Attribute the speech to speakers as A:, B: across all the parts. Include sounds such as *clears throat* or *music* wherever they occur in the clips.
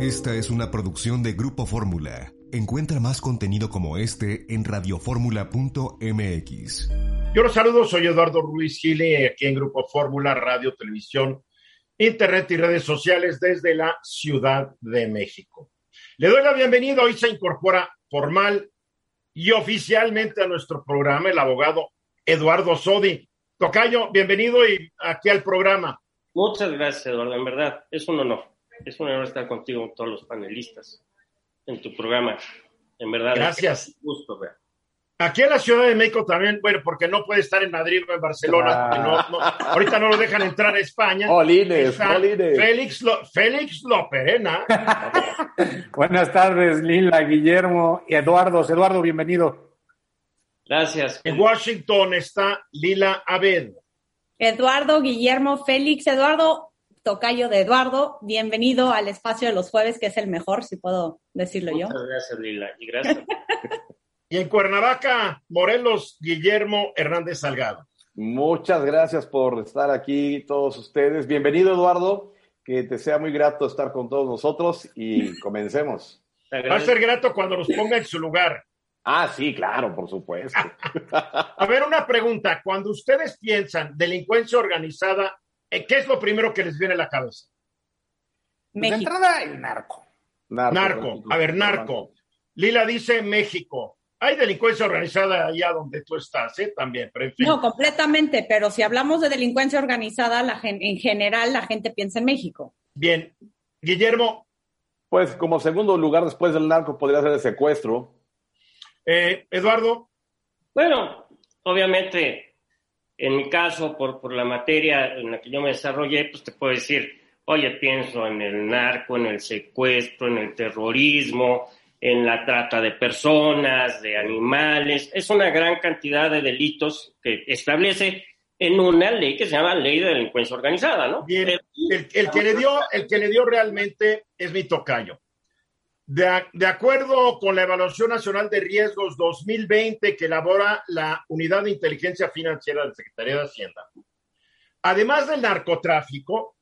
A: Esta es una producción de Grupo Fórmula. Encuentra más contenido como este en radioformula.mx.
B: Yo los saludo, soy Eduardo Ruiz Gile, aquí en Grupo Fórmula, Radio, Televisión, Internet y redes sociales desde la Ciudad de México. Le doy la bienvenida, hoy se incorpora formal y oficialmente a nuestro programa el abogado Eduardo Sodi. Tocayo, bienvenido y aquí al programa.
C: Muchas gracias, Eduardo. En verdad, es un honor. Es un honor estar contigo con todos los panelistas en tu programa. En verdad,
B: gracias.
C: Es un gusto.
B: Aquí en la Ciudad de México también, bueno, porque no puede estar en Madrid o en Barcelona. Ah. No, no, ahorita no lo dejan entrar a España.
D: Olines, Olines.
B: Félix, Lo, Félix Loperena. *laughs*
E: Buenas tardes, Lila, Guillermo y Eduardo. Eduardo, bienvenido.
C: Gracias.
B: En Washington está Lila Abed.
F: Eduardo, Guillermo, Félix, Eduardo, tocayo de Eduardo, bienvenido al espacio de los jueves, que es el mejor, si puedo decirlo
C: Muchas
F: yo.
C: Muchas gracias, Lila, y gracias. *laughs*
B: y en Cuernavaca, Morelos, Guillermo Hernández Salgado.
D: Muchas gracias por estar aquí todos ustedes. Bienvenido, Eduardo. Que te sea muy grato estar con todos nosotros y comencemos.
B: Va a ser grato cuando nos ponga en su lugar.
D: Ah, sí, claro, por supuesto. *laughs*
B: a ver, una pregunta. Cuando ustedes piensan delincuencia organizada, ¿qué es lo primero que les viene a la cabeza?
E: Pues de entrada, el narco.
B: Narco. narco. A ver, narco. Lila dice México. Hay delincuencia organizada allá donde tú estás, ¿eh? También, pero en fin.
F: No, completamente, pero si hablamos de delincuencia organizada, la en general la gente piensa en México.
B: Bien. Guillermo.
D: Pues como segundo lugar después del narco podría ser el secuestro.
B: Eh, Eduardo.
C: Bueno, obviamente, en mi caso, por, por la materia en la que yo me desarrollé, pues te puedo decir, oye, pienso en el narco, en el secuestro, en el terrorismo, en la trata de personas, de animales. Es una gran cantidad de delitos que establece en una ley que se llama Ley de Delincuencia Organizada, ¿no?
B: Bien, el, el, que le dio, el que le dio realmente es mi tocayo. De, acuerdo con la Evaluación Nacional de Riesgos 2020 que elabora la Unidad de Inteligencia Financiera de la Secretaría de Hacienda, además del narcotráfico,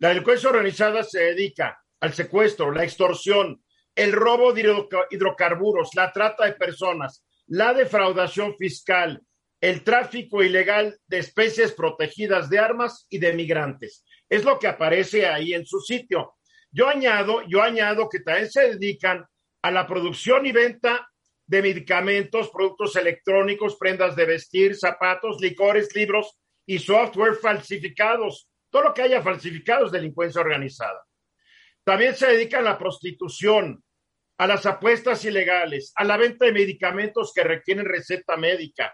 B: la delincuencia organizada se dedica al secuestro, la extorsión, el robo de hidrocarburos, la trata de personas, la defraudación fiscal, el tráfico ilegal de especies protegidas de armas y de migrantes. Es lo que aparece ahí en su sitio. Yo añado, yo añado que también se dedican a la producción y venta de medicamentos, productos electrónicos, prendas de vestir, zapatos, licores, libros y software falsificados. Todo lo que haya falsificados, delincuencia organizada. También se dedican a la prostitución, a las apuestas ilegales, a la venta de medicamentos que requieren receta médica,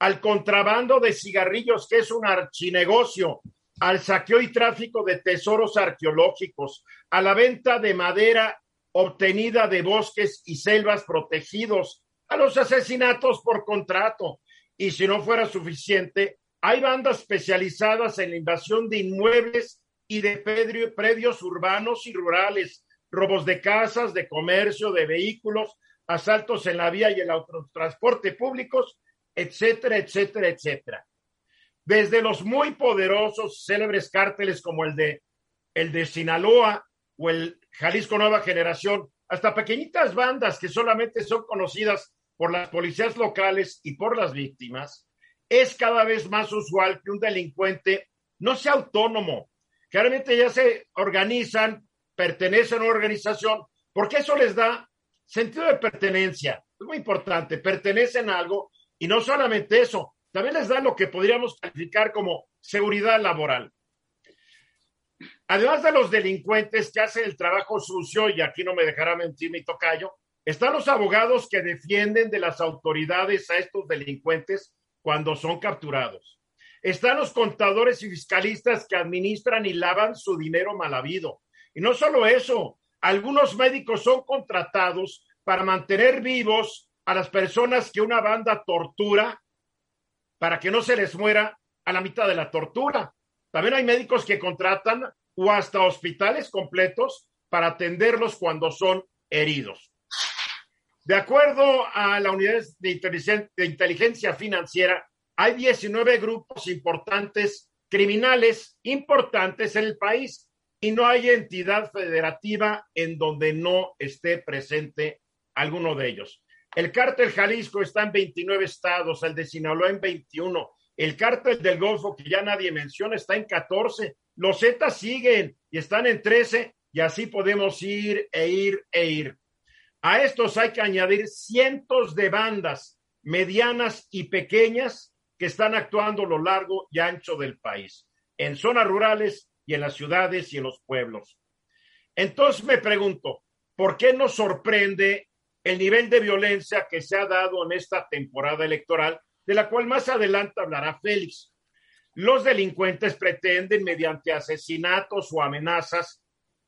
B: al contrabando de cigarrillos, que es un archinegocio, al saqueo y tráfico de tesoros arqueológicos, a la venta de madera obtenida de bosques y selvas protegidos, a los asesinatos por contrato. Y si no fuera suficiente, hay bandas especializadas en la invasión de inmuebles y de predios urbanos y rurales, robos de casas, de comercio, de vehículos, asaltos en la vía y el autotransporte públicos, etcétera, etcétera, etcétera desde los muy poderosos, célebres cárteles como el de, el de Sinaloa o el Jalisco Nueva Generación, hasta pequeñitas bandas que solamente son conocidas por las policías locales y por las víctimas, es cada vez más usual que un delincuente no sea autónomo, que realmente ya se organizan, pertenecen a una organización, porque eso les da sentido de pertenencia. Es muy importante, pertenecen a algo y no solamente eso, también les da lo que podríamos calificar como seguridad laboral. Además de los delincuentes que hacen el trabajo sucio, y aquí no me dejará mentir mi tocayo, están los abogados que defienden de las autoridades a estos delincuentes cuando son capturados. Están los contadores y fiscalistas que administran y lavan su dinero mal habido. Y no solo eso, algunos médicos son contratados para mantener vivos a las personas que una banda tortura para que no se les muera a la mitad de la tortura. También hay médicos que contratan o hasta hospitales completos para atenderlos cuando son heridos. De acuerdo a la Unidad de Inteligencia Financiera, hay 19 grupos importantes criminales importantes en el país. y no hay entidad federativa en donde no esté presente alguno de ellos. El cártel Jalisco está en 29 estados, el de Sinaloa en 21, el cártel del Golfo, que ya nadie menciona, está en 14, los Zetas siguen y están en 13, y así podemos ir e ir e ir. A estos hay que añadir cientos de bandas medianas y pequeñas que están actuando a lo largo y ancho del país, en zonas rurales y en las ciudades y en los pueblos. Entonces me pregunto, ¿por qué nos sorprende el nivel de violencia que se ha dado en esta temporada electoral, de la cual más adelante hablará Félix? Los delincuentes pretenden, mediante asesinatos o amenazas,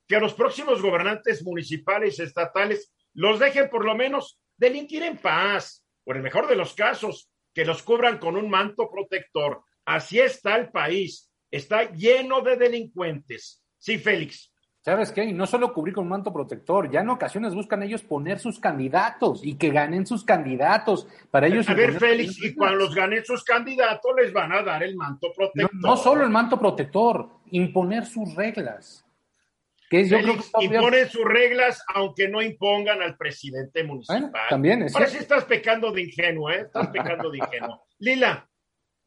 B: que a los próximos gobernantes municipales y estatales los dejen por lo menos delinquir en paz, o en el mejor de los casos, que los cubran con un manto protector. Así está el país, está lleno de delincuentes. Sí, Félix.
E: ¿Sabes qué? Y no solo cubrir con un manto protector, ya en ocasiones buscan ellos poner sus candidatos y que ganen sus candidatos. Para ellos.
B: A ver, Félix, y cuando los ganen sus candidatos les van a dar el manto protector.
E: No, no solo el manto protector, imponer sus reglas.
B: Que es, yo creo que imponen sus reglas aunque no impongan al presidente municipal.
E: también es.
B: Ahora sí estás pecando de ingenuo, ¿eh? Estás pecando de ingenuo. Lila.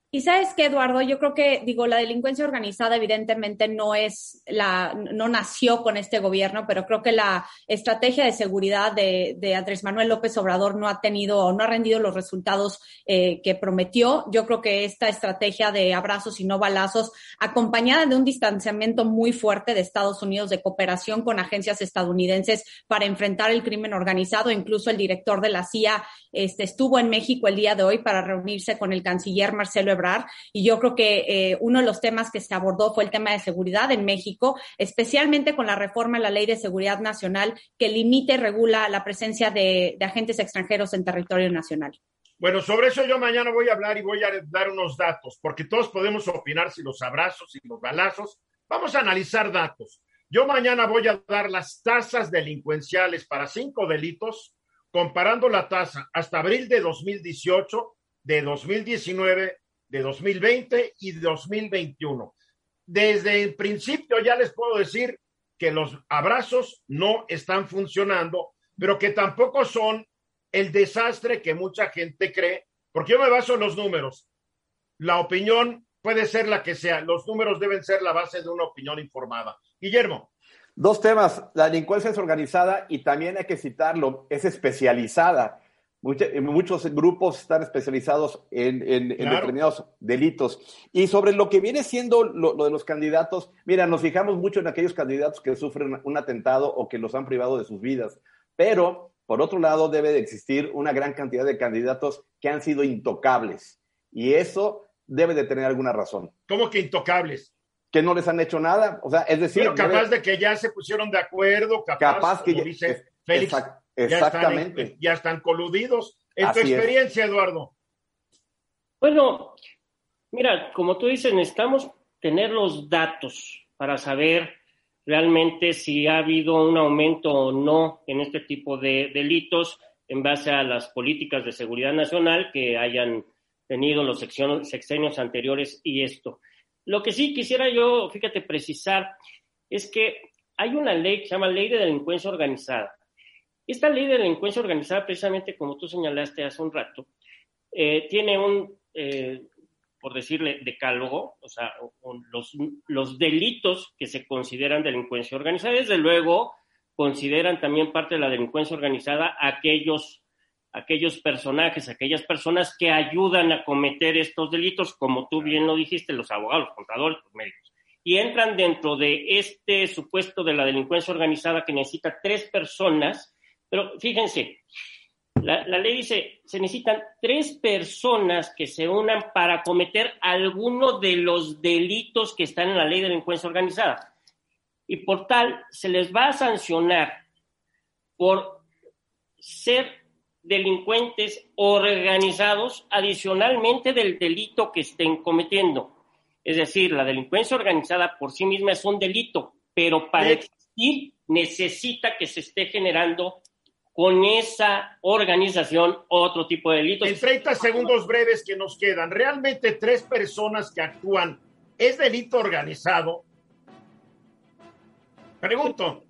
F: Y sabes qué, Eduardo, yo creo que, digo, la delincuencia organizada evidentemente no es la, no nació con este gobierno, pero creo que la estrategia de seguridad de, de Andrés Manuel López Obrador no ha tenido o no ha rendido los resultados eh, que prometió. Yo creo que esta estrategia de abrazos y no balazos, acompañada de un distanciamiento muy fuerte de Estados Unidos de cooperación con agencias estadounidenses para enfrentar el crimen organizado, incluso el director de la CIA este, estuvo en México el día de hoy para reunirse con el canciller Marcelo y yo creo que eh, uno de los temas que se abordó fue el tema de seguridad en México, especialmente con la reforma a la Ley de Seguridad Nacional que limite y regula la presencia de, agentes extranjeros en territorio nacional.
B: Bueno, sobre eso yo mañana voy a hablar y voy a dar unos datos, porque todos podemos opinar si los abrazos y los balazos. Vamos a analizar datos. Yo mañana voy a dar las tasas delincuenciales para cinco delitos, comparando la tasa hasta abril de 2018, de 2019 de 2020 y 2021. Desde el principio ya les puedo decir que los abrazos no están funcionando, pero que tampoco son el desastre que mucha gente cree, porque yo me baso en los números. La opinión puede ser la que sea, los números deben ser la base de una opinión informada. Guillermo.
D: Dos temas, la delincuencia es organizada y también hay que citarlo, es especializada muchos grupos están especializados en, determinados delitos. Y sobre lo que viene siendo lo, de los candidatos, mira, nos fijamos mucho en aquellos candidatos que sufren un atentado o que los han privado de sus vidas. Pero, por otro lado, debe de existir una gran cantidad de candidatos que han sido intocables. Y eso debe de tener alguna razón.
B: ¿Cómo que intocables?
D: Que no les han hecho nada. O sea, es decir.
B: Pero capaz de que ya se pusieron de acuerdo, capaz, que dice Félix.
D: Exactamente.
B: Ya están, coludidos. En tu experiencia, Eduardo.
C: Bueno, mira, como tú dices, necesitamos tener los datos para saber realmente si ha habido un aumento o no en este tipo de delitos en base a las políticas de seguridad nacional que hayan tenido los sexenios anteriores y esto. Lo que sí quisiera yo, fíjate, precisar es que hay una ley que se llama Ley de Delincuencia Organizada. Esta ley de delincuencia organizada, precisamente como tú señalaste hace un rato, eh, tiene un, eh, por decirle, decálogo, o sea, los, delitos que se consideran delincuencia organizada, desde luego, consideran también parte de la delincuencia organizada aquellos, aquellos personajes, aquellas personas que ayudan a cometer estos delitos, como tú bien lo dijiste, los abogados, los contadores, los médicos. Y entran dentro de este supuesto de la delincuencia organizada que necesita tres personas pero fíjense, la, ley dice, se necesitan tres personas que se unan para cometer alguno de los delitos que están en la ley de delincuencia organizada. Y por tal, se les va a sancionar por ser delincuentes organizados adicionalmente del delito que estén cometiendo. Es decir, la delincuencia organizada por sí misma es un delito, pero para existir necesita que se esté generando con esa organización otro tipo de delitos.
B: En 30 segundos breves que nos quedan, realmente tres personas que actúan, ¿es delito organizado? Pregunto.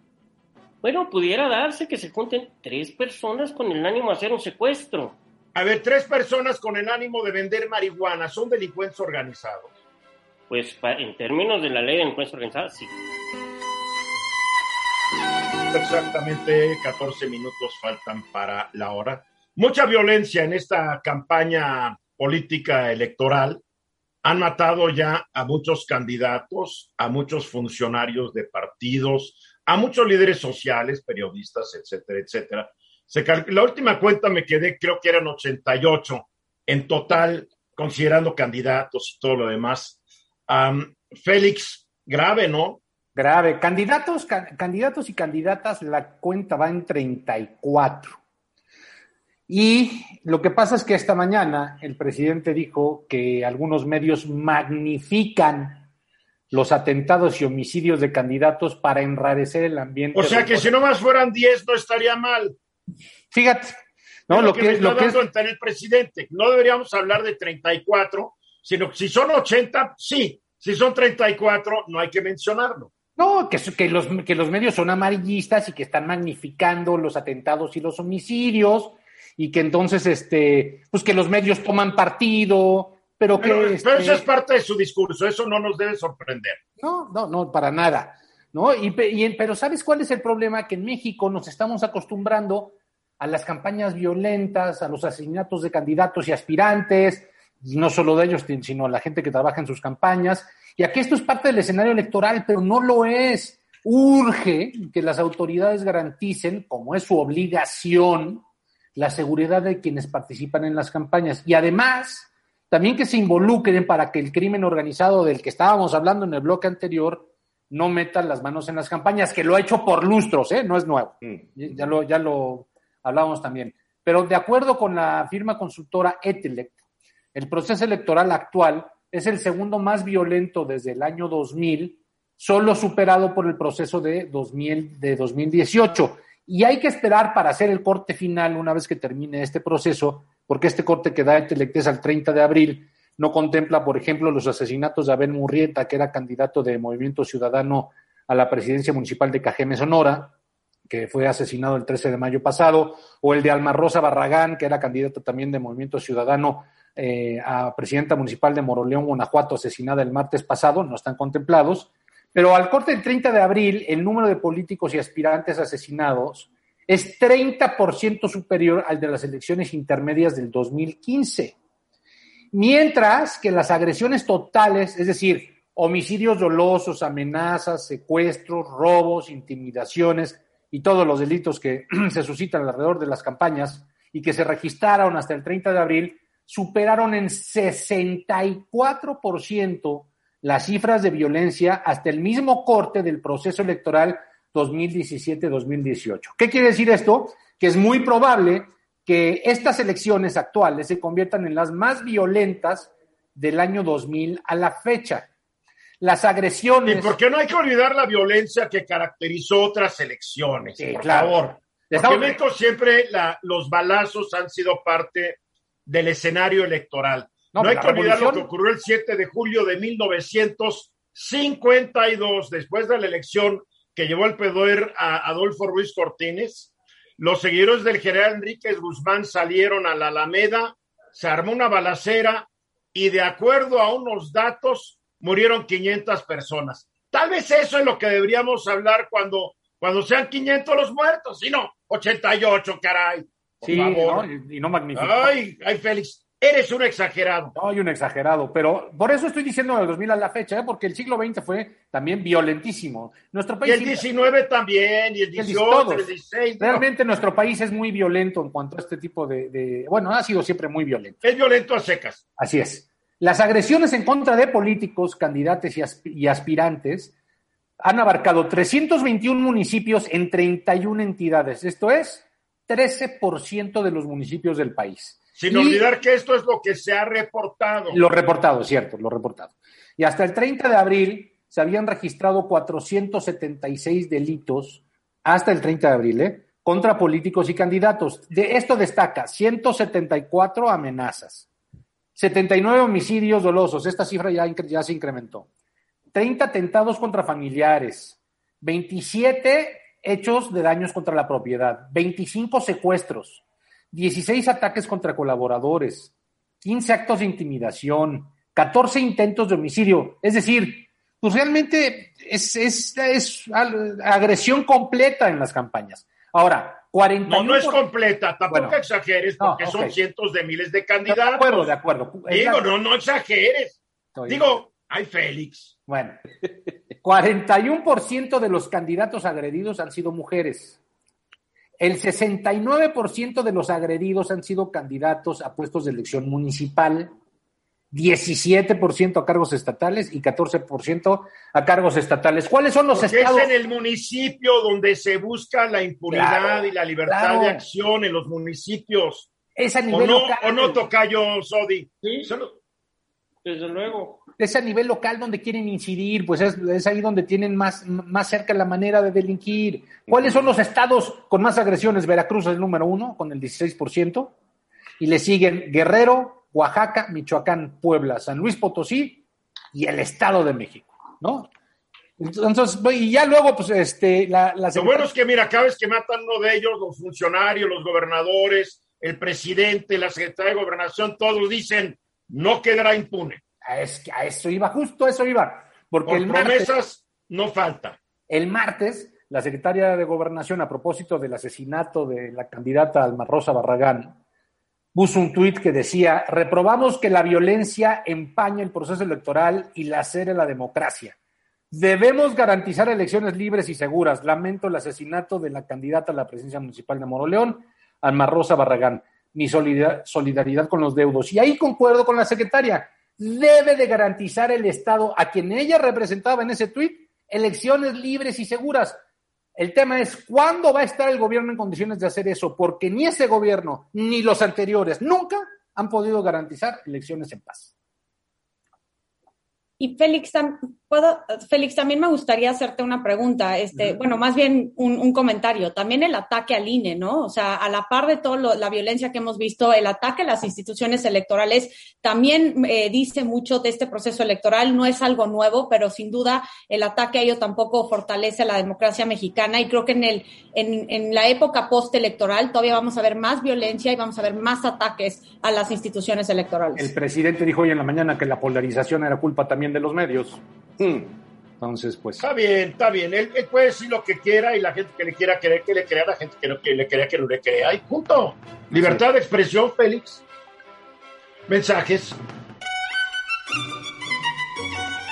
C: Bueno, pudiera darse que se junten tres personas con el ánimo de hacer un secuestro.
B: A ver, tres personas con el ánimo de vender marihuana, ¿son delincuentes organizados?
C: Pues en términos de la ley de delincuencia organizada, sí.
B: Exactamente 14 minutos faltan para la hora. Mucha violencia en esta campaña política electoral. Han matado ya a muchos candidatos, a muchos funcionarios de partidos, a muchos líderes sociales, periodistas, etcétera, etcétera. La última cuenta me quedé, creo que eran 88 en total, considerando candidatos y todo lo demás. Félix, grave, ¿no?
E: Grave. Candidatos, candidatos y candidatas, la cuenta va en 34. Y lo que pasa es que esta mañana el presidente dijo que algunos medios magnifican los atentados y homicidios de candidatos para enrarecer el ambiente.
B: O sea que si no más fueran 10 no estaría mal.
E: Fíjate, no, lo, que,
B: lo que es... el presidente, no deberíamos hablar de 34, sino que si son 80, sí, si son 34, no hay que mencionarlo.
E: No, que, que, los, que los medios son amarillistas y que están magnificando los atentados y los homicidios y que entonces, este, pues que los medios toman partido, pero que...
B: Pero,
E: este
B: eso es parte de su discurso, eso no nos debe sorprender.
E: No, no, no, para nada. ¿no? Y, pero ¿sabes cuál es el problema? Que en México nos estamos acostumbrando a las campañas violentas, a los asesinatos de candidatos y aspirantes, no solo de ellos, sino a la gente que trabaja en sus campañas, y aquí esto es parte del escenario electoral, pero no lo es. Urge que las autoridades garanticen, como es su obligación, la seguridad de quienes participan en las campañas. Y además, también que se involucren para que el crimen organizado del que estábamos hablando en el bloque anterior no meta las manos en las campañas, que lo ha hecho por lustros, ¿eh? no es nuevo. Mm. Ya lo, ya lo hablábamos también. Pero de acuerdo con la firma consultora Etelec, el proceso electoral actual es el segundo más violento desde el año 2000, solo superado por el proceso de, 2000, de 2018. Y hay que esperar para hacer el corte final una vez que termine este proceso, porque este corte que da Telectes al 30 de abril no contempla, por ejemplo, los asesinatos de Abel Murrieta, que era candidato de Movimiento Ciudadano a la presidencia municipal de Cajeme, Sonora, que fue asesinado el 13 de mayo pasado, o el de Alma Rosa Barragán, que era candidato también de Movimiento Ciudadano eh, a presidenta municipal de Moroleón, Guanajuato, asesinada el martes pasado, no están contemplados. Pero al corte del 30 de abril, el número de políticos y aspirantes asesinados es 30% superior al de las elecciones intermedias del 2015. Mientras que las agresiones totales, es decir, homicidios dolosos, amenazas, secuestros, robos, intimidaciones y todos los delitos que *clears throat* se suscitan alrededor de las campañas y que se registraron hasta el 30 de abril, superaron en 64% las cifras de violencia hasta el mismo corte del proceso electoral 2017-2018. ¿Qué quiere decir esto? Que es muy probable que estas elecciones actuales se conviertan en las más violentas del año 2000 a la fecha. Las agresiones.
B: ¿Y por qué no hay que olvidar la violencia que caracterizó otras elecciones? por favor. Porque siempre los balazos han sido parte del escenario electoral. No, hay que olvidar lo que ocurrió el 7 de julio de 1952, después de la elección que llevó el poder a Adolfo Ruiz Cortines. Los seguidores del general Enríquez Guzmán salieron a la Alameda, se armó una balacera y de acuerdo a unos datos murieron 500 personas. Tal vez eso es lo que deberíamos hablar cuando, cuando sean 500 los muertos, y no 88, caray.
E: Por favor. y no magnifica.
B: Ay, ay, Félix. Eres un exagerado.
E: No, hay un exagerado, pero por eso estoy diciendo del 2000 a la fecha, ¿eh? porque el siglo XX fue también violentísimo. Nuestro país
B: y el 19 también, y el 18, el 16.
E: Realmente nuestro país es muy violento en cuanto a este tipo de, Bueno, ha sido siempre muy violento.
B: Es violento a secas.
E: Así es. Las agresiones en contra de políticos, candidatos y, aspirantes han abarcado 321 municipios en 31 entidades. Esto es 13% de los municipios del país.
B: Sin olvidar que esto es lo que se ha reportado.
E: Lo reportado, cierto, lo reportado. Y hasta el 30 de abril se habían registrado 476 delitos, hasta el 30 de abril, ¿eh? contra políticos y candidatos. De esto destaca 174 amenazas, 79 homicidios dolosos, esta cifra ya, ya se incrementó, 30 atentados contra familiares, 27 hechos de daños contra la propiedad, 25 secuestros, 16 ataques contra colaboradores, 15 actos de intimidación, 14 intentos de homicidio. Es decir, pues realmente es, es, agresión completa en las campañas. Ahora, 41
B: No, no es completa, tampoco exageres, porque son cientos de miles de candidatos. De
E: acuerdo, de acuerdo.
B: Digo, no, no exageres. Digo, ay, Félix.
E: Bueno, 41% de los candidatos agredidos han sido mujeres. El 69% de los agredidos han sido candidatos a puestos de elección municipal. 17% a cargos estatales y 14% a cargos estatales. ¿Cuáles son los estados?
B: Es en el municipio donde se busca la impunidad y la libertad de acción en los municipios.
E: Es a nivel
B: ¿O no,
E: local.
B: ¿O no, Tocayo Sodi?
C: Sí, desde luego.
E: Es a nivel local donde quieren incidir, pues es, es, ahí donde tienen más, más cerca la manera de delinquir. ¿Cuáles son los estados con más agresiones? Veracruz es el número uno, con el 16%, y le siguen Guerrero, Oaxaca, Michoacán, Puebla, San Luis Potosí y el Estado de México, ¿no? Entonces, y ya luego, pues, este, la, la
B: Lo bueno es que, mira, cada vez que matan uno de ellos, los funcionarios, los gobernadores, el presidente, la secretaria de gobernación, todos dicen, no quedará impune.
E: Es que a eso iba, justo a eso iba. Porque
B: Por
E: el
B: promesas
E: martes,
B: no falta.
E: El martes, la secretaria de Gobernación, a propósito del asesinato de la candidata Alma Rosa Barragán, puso un tuit que decía, reprobamos que la violencia empañe el proceso electoral y lacere la democracia. Debemos garantizar elecciones libres y seguras. Lamento el asesinato de la candidata a la presidencia municipal de Moroleón, Alma Rosa Barragán. Mi solidaridad con los deudos. Y ahí concuerdo con la secretaria. Debe de garantizar el Estado, a quien ella representaba en ese tuit, elecciones libres y seguras. El tema es cuándo va a estar el gobierno en condiciones de hacer eso, porque ni ese gobierno ni los anteriores nunca han podido garantizar elecciones en paz.
F: Y Félix, ¿puedo, Félix, también me gustaría hacerte una pregunta, este, bueno, más bien un, un, comentario. También el ataque al INE, ¿no? O sea, a la par de toda la violencia que hemos visto, el ataque a las instituciones electorales también eh, dice mucho de este proceso electoral. No es algo nuevo, pero sin duda el ataque a ello tampoco fortalece a la democracia mexicana. Y creo que en, el, en, en la época postelectoral todavía vamos a ver más violencia y vamos a ver más ataques a las instituciones electorales.
E: El presidente dijo hoy en la mañana que la polarización era culpa también de los medios. Hmm. Entonces, pues.
B: Está bien, está bien. Él, él, puede decir lo que quiera y la gente que le quiera creer, que le crea, la gente que no que le crea, que no le crea. Y punto. Libertad de expresión, Félix. Mensajes.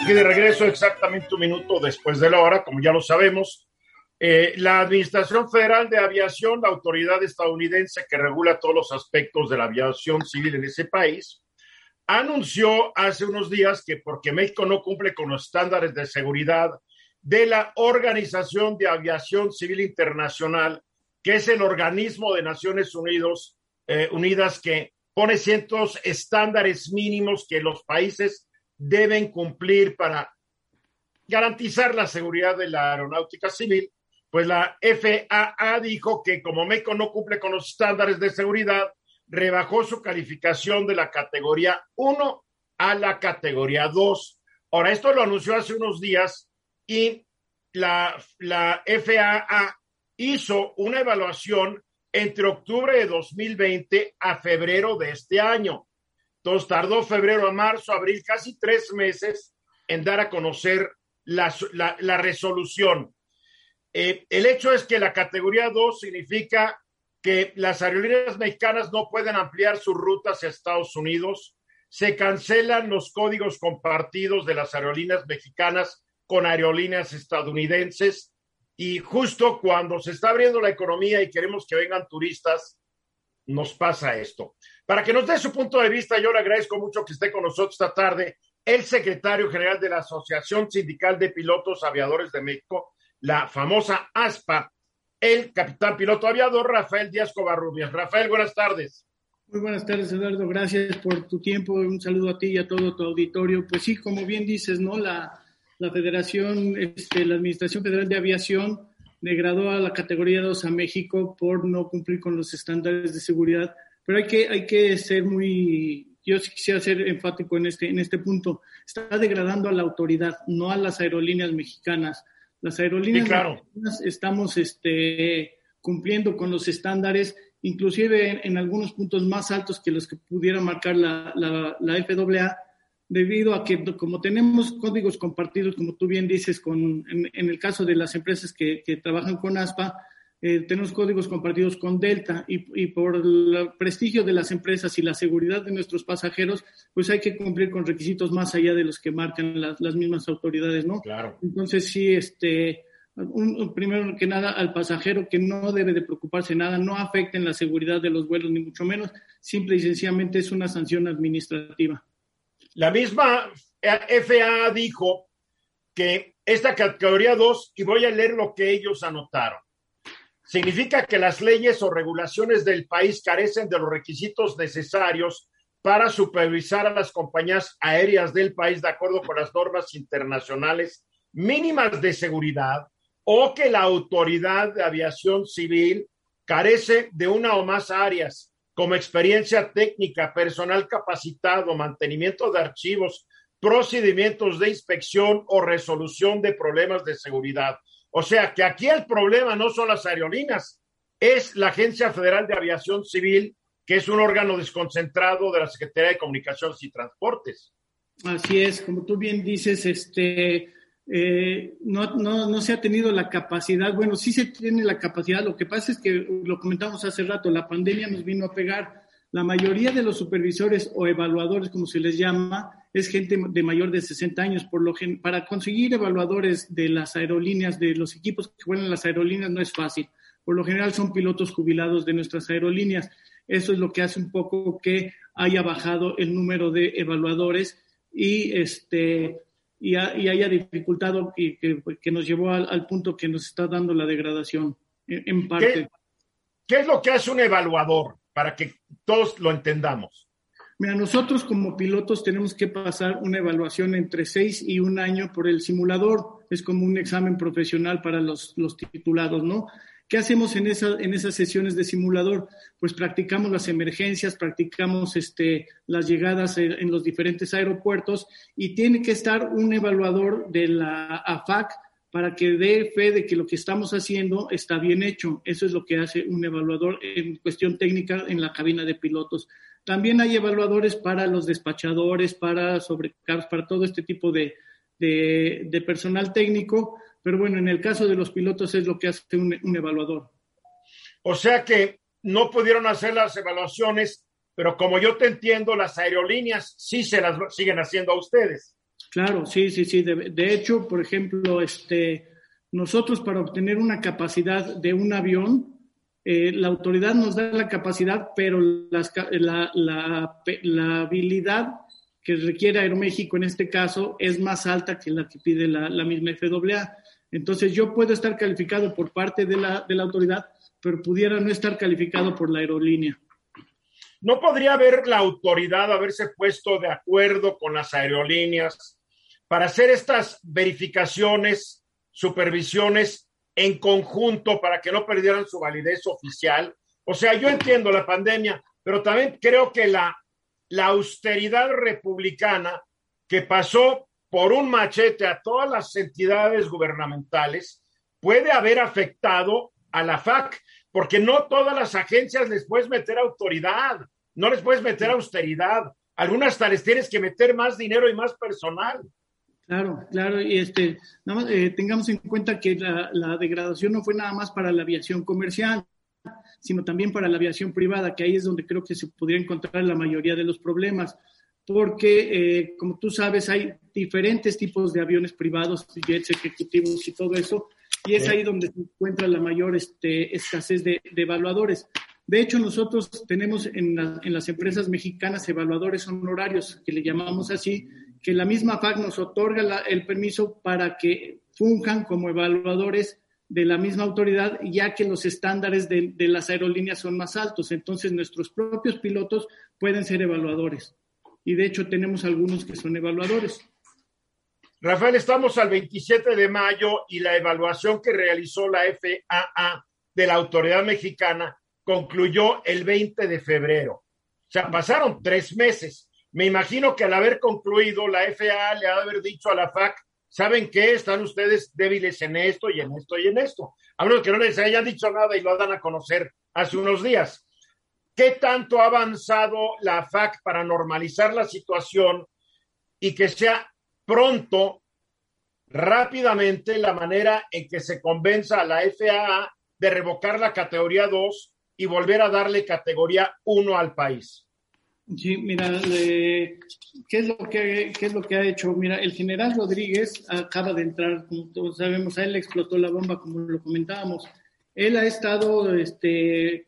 B: Y de regreso exactamente un minuto después de la hora, como ya lo sabemos. Eh, la Administración Federal de Aviación, la autoridad estadounidense que regula todos los aspectos de la aviación civil en ese país, anunció hace unos días que porque México no cumple con los estándares de seguridad de la Organización de Aviación Civil Internacional, que es el organismo de Naciones Unidos, eh, Unidas que pone cientos estándares mínimos que los países deben cumplir para garantizar la seguridad de la aeronáutica civil, pues la FAA dijo que como México no cumple con los estándares de seguridad, rebajó su calificación de la categoría 1 a la categoría 2. Ahora, esto lo anunció hace unos días y la, FAA hizo una evaluación entre octubre de 2020 a febrero de este año. Entonces, tardó febrero a marzo, abril, casi tres meses en dar a conocer la resolución. Eh, el hecho es que la categoría 2 significa que las aerolíneas mexicanas no pueden ampliar sus rutas a Estados Unidos, se cancelan los códigos compartidos de las aerolíneas mexicanas con aerolíneas estadounidenses y justo cuando se está abriendo la economía y queremos que vengan turistas, nos pasa esto. Para que nos dé su punto de vista, yo le agradezco mucho que esté con nosotros esta tarde el secretario general de la Asociación Sindical de Pilotos Aviadores de México, la famosa ASPA, el capitán piloto aviador Rafael Díaz Covarrubias. Rafael, buenas tardes.
G: Muy buenas tardes, Eduardo. Gracias por tu tiempo. Un saludo a ti y a todo tu auditorio. Pues sí, como bien dices, ¿no? La, la Federación, este, la Administración Federal de Aviación degradó a la categoría 2 a México por no cumplir con los estándares de seguridad. Pero hay que, hay que ser muy, yo quisiera ser enfático en este, en este punto. Está degradando a la autoridad, no a las aerolíneas mexicanas Las aerolíneas estamos este, cumpliendo con los estándares, inclusive en, algunos puntos más altos que los que pudiera marcar la, la, la FAA, debido a que como tenemos códigos compartidos, como tú bien dices, con, en, el caso de las empresas que, que trabajan con ASPA, eh, tenemos códigos compartidos con Delta y, y, por el prestigio de las empresas y la seguridad de nuestros pasajeros, pues hay que cumplir con requisitos más allá de los que marcan las, las mismas autoridades, ¿no?
B: Claro.
G: Entonces sí, este, un, primero que nada al pasajero que no debe de preocuparse nada, no afecten la seguridad de los vuelos ni mucho menos, simple y sencillamente es una sanción administrativa.
B: La misma FAA dijo que esta categoría 2, y voy a leer lo que ellos anotaron, significa que las leyes o regulaciones del país carecen de los requisitos necesarios para supervisar a las compañías aéreas del país de acuerdo con las normas internacionales mínimas de seguridad o que la autoridad de aviación civil carece de una o más áreas como experiencia técnica, personal capacitado, mantenimiento de archivos, procedimientos de inspección o resolución de problemas de seguridad. O sea que aquí el problema no son las aerolíneas, es la Agencia Federal de Aviación Civil, que es un órgano desconcentrado de la Secretaría de Comunicaciones y Transportes.
G: Así es, como tú bien dices, este, eh, no, no, no, se ha tenido la capacidad, bueno, sí se tiene la capacidad, lo que pasa es que lo comentamos hace rato, la pandemia nos vino a pegar, la mayoría de los supervisores o evaluadores, como se les llama, es gente de mayor de 60 años, por lo gen para conseguir evaluadores de las aerolíneas, de los equipos que juegan las aerolíneas no es fácil, por lo general son pilotos jubilados de nuestras aerolíneas, eso es lo que hace un poco que haya bajado el número de evaluadores y este y, haya dificultado y que, nos llevó al, punto que nos está dando la degradación, en, parte.
B: ¿Qué, es lo que hace un evaluador? Para que todos lo entendamos.
G: Mira, nosotros como pilotos tenemos que pasar una evaluación entre seis y un año por el simulador. Es como un examen profesional para los, los titulados, ¿no? ¿Qué hacemos en, esa, en esas sesiones de simulador? Pues practicamos las emergencias, practicamos este, las llegadas en, los diferentes aeropuertos y tiene que estar un evaluador de la AFAC para que dé fe de que lo que estamos haciendo está bien hecho. Eso es lo que hace un evaluador en cuestión técnica en la cabina de pilotos. También hay evaluadores para los despachadores, para sobrecargos, para todo este tipo de, de personal técnico pero bueno, en el caso de los pilotos es lo que hace un, evaluador.
B: O sea que no pudieron hacer las evaluaciones, pero como yo te entiendo, las aerolíneas sí se las siguen haciendo a ustedes.
G: Claro, sí, sí, sí. De, hecho, por ejemplo, este, nosotros para obtener una capacidad de un avión, eh, la autoridad nos da la capacidad, pero la, la, habilidad que requiere Aeroméxico en este caso es más alta que la que pide la, misma FAA. Entonces yo puedo estar calificado por parte de la, de la autoridad, pero pudiera no estar calificado por la aerolínea.
B: ¿No podría haber la autoridad haberse puesto de acuerdo con las aerolíneas para hacer estas verificaciones, supervisiones en conjunto para que no perdieran su validez oficial? O sea, yo entiendo la pandemia, pero también creo que la, la austeridad republicana que pasó por un machete a todas las entidades gubernamentales puede haber afectado a la FAC, porque no todas las agencias les puedes meter autoridad, no les puedes meter austeridad, algunas hasta les tienes que meter más dinero y más personal.
G: Claro, claro, y este, nada eh, tengamos en cuenta que la, la degradación no fue nada más para la aviación comercial, sino también para la aviación privada, que ahí es donde creo que se podría encontrar la mayoría de los problemas porque, eh, como tú sabes, hay diferentes tipos de aviones privados, jets ejecutivos y todo eso, y es ahí donde se encuentra la mayor este, escasez de, evaluadores. De hecho, nosotros tenemos en, las empresas mexicanas evaluadores honorarios, que le llamamos así, que la misma FAC nos otorga el permiso para que funjan como evaluadores de la misma autoridad, ya que los estándares de las aerolíneas son más altos. Entonces, nuestros propios pilotos pueden ser evaluadores y de hecho tenemos algunos que son evaluadores.
B: Rafael, estamos al 27 de mayo y la evaluación que realizó la FAA de la autoridad mexicana concluyó el 20 de febrero. O sea, pasaron tres meses. Me imagino que al haber concluido, la FAA le ha de haber dicho a la FAC, ¿saben qué? Están ustedes débiles en esto y en esto y en esto. A menos que no les hayan dicho nada y lo dan a conocer hace unos días. ¿Qué tanto ha avanzado la FAC para normalizar la situación y que sea pronto, rápidamente, la manera en que se convenza a la FAA de revocar la categoría 2 y volver a darle categoría 1 al país?
G: Sí, mira, ¿qué, es lo que, ¿qué es lo que ha hecho? Mira, el general Rodríguez acaba de entrar, como todos sabemos, a él le explotó la bomba, como lo comentábamos. Él ha estado este,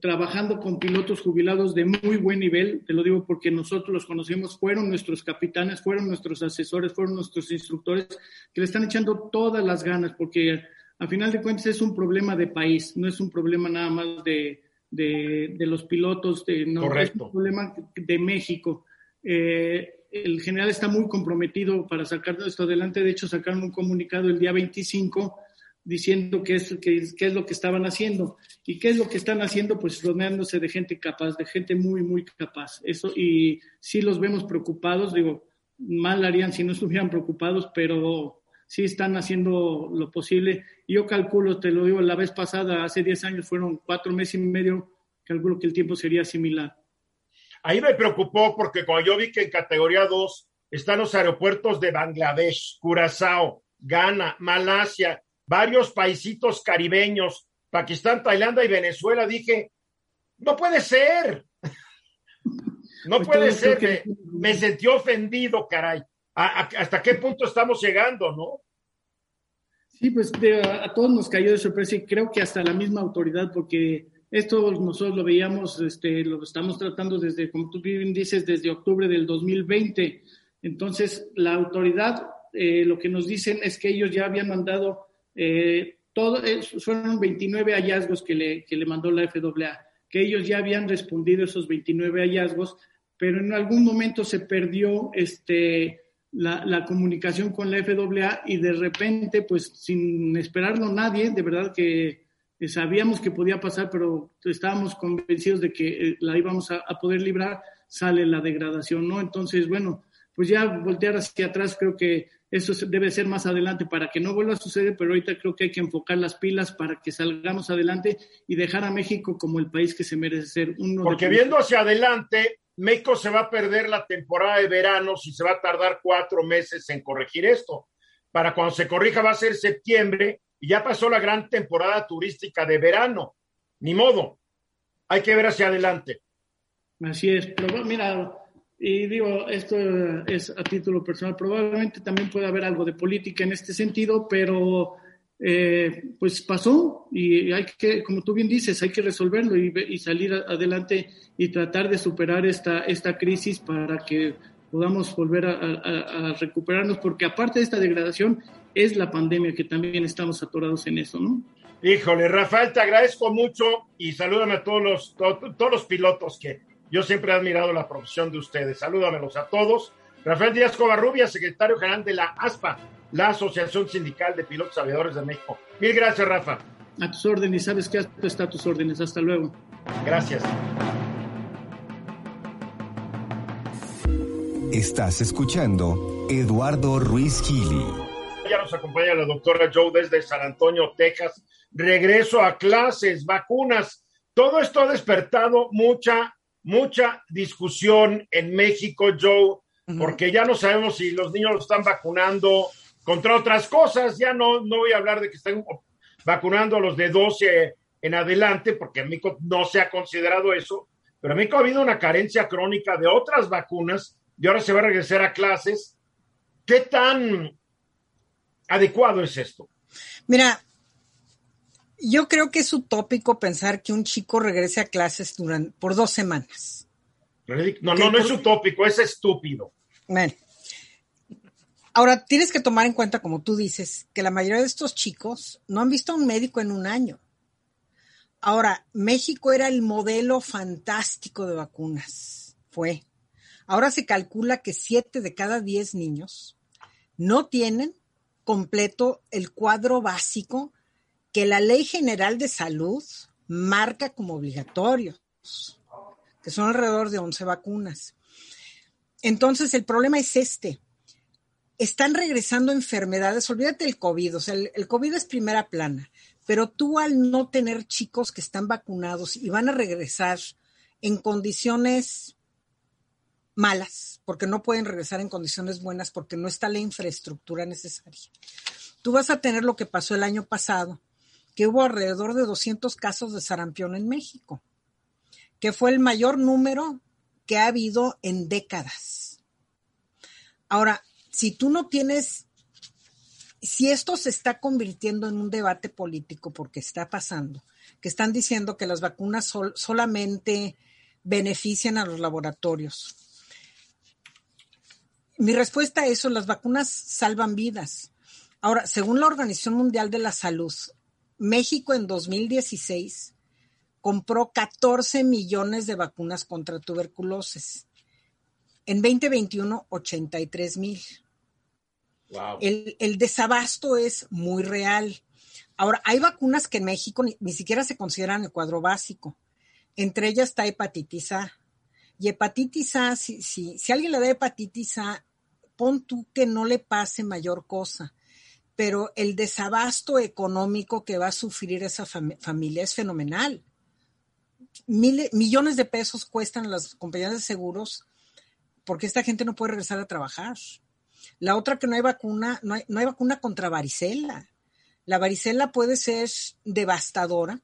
G: trabajando con pilotos jubilados de muy buen nivel, te lo digo porque nosotros los conocemos, fueron nuestros capitanes, fueron nuestros asesores, fueron nuestros instructores, que le están echando todas las ganas, porque a final de cuentas es un problema de país, no es un problema nada más de, de, los pilotos, de, no, es un problema de México. Eh, el general está muy comprometido para sacar esto adelante, de hecho sacaron un comunicado el día 25 diciendo qué es, qué, es lo que estaban haciendo. ¿Y qué es lo que están haciendo? Pues rodeándose de gente capaz, de gente muy, muy capaz. Eso, y sí los vemos preocupados, digo, mal harían si no estuvieran preocupados, pero sí están haciendo lo posible. Yo calculo, te lo digo, la vez pasada, hace 10 años fueron cuatro meses y medio, calculo que el tiempo sería similar.
B: Ahí me preocupó porque cuando yo vi que en categoría 2 están los aeropuertos de Bangladesh, Curazao, Ghana, Malasia, varios paisitos caribeños, Pakistán, Tailandia y Venezuela, dije, no puede ser. *laughs* no pues puede ser. Me, sentí ofendido, caray. ¿Hasta qué punto estamos llegando, no?
G: Sí, pues a, todos nos cayó de sorpresa y creo que hasta la misma autoridad, porque esto nosotros lo veíamos, este, lo estamos tratando desde, como tú bien dices, desde octubre del 2020. Entonces, la autoridad, eh, lo que nos dicen es que ellos ya habían mandado eh, todo, fueron 29 hallazgos que le, que le mandó la FAA, que ellos ya habían respondido esos 29 hallazgos, pero en algún momento se perdió este, la, la, comunicación con la FAA y de repente, pues sin esperarlo nadie, de verdad que sabíamos que podía pasar, pero estábamos convencidos de que eh, la íbamos a, a poder librar, sale la degradación, ¿no? Entonces, bueno, pues ya voltear hacia atrás creo que eso debe ser más adelante para que no vuelva a suceder, pero ahorita creo que hay que enfocar las pilas para que salgamos adelante y dejar a México como el país que se merece ser uno.
B: Porque viendo hacia adelante, México se va a perder la temporada de verano si se va a tardar cuatro meses en corregir esto. Para cuando se corrija va a ser septiembre y ya pasó la gran temporada turística de verano. Ni modo. Hay que ver hacia adelante.
G: Así es. Pero mira, y digo, esto es a título personal, probablemente también puede haber algo de política en este sentido, pero eh, pues pasó y hay que, como tú bien dices, hay que resolverlo y, salir adelante y tratar de superar esta, esta crisis para que podamos volver a, recuperarnos, porque aparte de esta degradación es la pandemia que también estamos atorados en eso, ¿no?
B: Híjole, Rafael, te agradezco mucho y salúdame a todos los, todos los pilotos que yo siempre he admirado la profesión de ustedes. Salúdamelos a todos. Rafael Díaz Covarrubia, secretario general de la ASPA, la Asociación Sindical de Pilotos Aviadores de México. Mil gracias, Rafa.
G: A tus órdenes, sabes que está a tus órdenes. Hasta luego.
B: Gracias.
A: Estás escuchando Eduardo Ruiz Gili.
B: Ya nos acompaña la doctora Joe desde San Antonio, Texas. Regreso a clases, vacunas. Todo esto ha despertado mucha mucha discusión en México, Joe, porque ya no sabemos si los niños los están vacunando contra otras cosas. Ya no, no voy a hablar de que estén vacunando a los de 12 en adelante, porque en México no se ha considerado eso, pero en México ha habido una carencia crónica de otras vacunas y ahora se va a regresar a clases. ¿Qué tan adecuado es esto?
H: Mira, yo creo que es utópico pensar que un chico regrese a clases durante, por dos semanas.
B: No, no, no es utópico, es estúpido.
H: Bueno. Ahora, tienes que tomar en cuenta, como tú dices, que la mayoría de estos chicos no han visto a un médico en un año. Ahora, México era el modelo fantástico de vacunas. Fue. Ahora se calcula que siete de cada diez niños no tienen completo el cuadro básico que la Ley General de Salud marca como obligatorios, que son alrededor de 11 vacunas. Entonces, el problema es este. Están regresando enfermedades, olvídate del COVID, o sea, el, el, COVID es primera plana, pero tú al no tener chicos que están vacunados y van a regresar en condiciones malas, porque no pueden regresar en condiciones buenas, porque no está la infraestructura necesaria. Tú vas a tener lo que pasó el año pasado, que hubo alrededor de 200 casos de sarampión en México, que fue el mayor número que ha habido en décadas. Ahora, si tú no tienes, si esto se está convirtiendo en un debate político porque está pasando, que están diciendo que las vacunas solamente benefician a los laboratorios. Mi respuesta a eso, las vacunas salvan vidas. Ahora, según la Organización Mundial de la Salud, México en 2016 compró 14 millones de vacunas contra tuberculosis. En 2021, 83 mil. El, desabasto es muy real. Ahora, hay vacunas que en México ni, siquiera se consideran el cuadro básico. Entre ellas está hepatitis A. Y hepatitis A, si, si, si alguien le da hepatitis A, pon tú que no le pase mayor cosa. Pero el desabasto económico que va a sufrir esa familia es fenomenal. millones de pesos cuestan las compañías de seguros porque esta gente no puede regresar a trabajar. La otra que no hay vacuna, no hay, vacuna contra varicela. La varicela puede ser devastadora,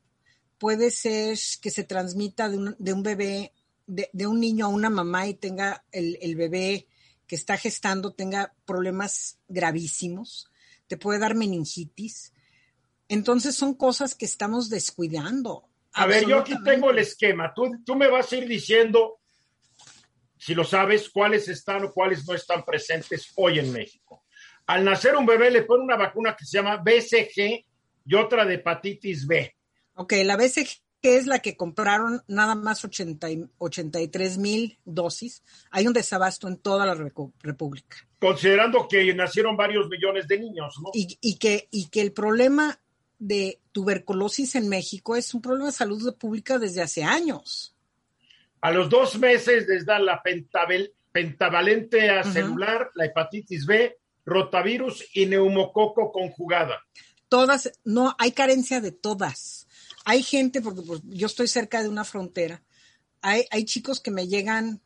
H: puede ser que se transmita de un, bebé, de, un niño a una mamá y tenga el, el, bebé que está gestando, tenga problemas gravísimos, te puede dar meningitis. Entonces son cosas que estamos descuidando.
B: A ver, yo aquí tengo el esquema. Tú, tú me vas a ir diciendo si lo sabes, cuáles están o cuáles no están presentes hoy en México. Al nacer un bebé le ponen una vacuna que se llama BCG y otra de hepatitis B.
H: Ok, la BCG es la que compraron nada más 80, 83 mil dosis. Hay un desabasto en toda la República.
B: Considerando que nacieron varios millones de niños, ¿no?
H: Y, que, y que el problema de tuberculosis en México es un problema de salud pública desde hace años.
B: A los dos meses les dan la pentavalente a celular, la hepatitis B, rotavirus y neumococo conjugada.
H: Todas, no, hay carencia de todas. Hay gente, porque pues, yo estoy cerca de una frontera, hay, hay chicos que me llegan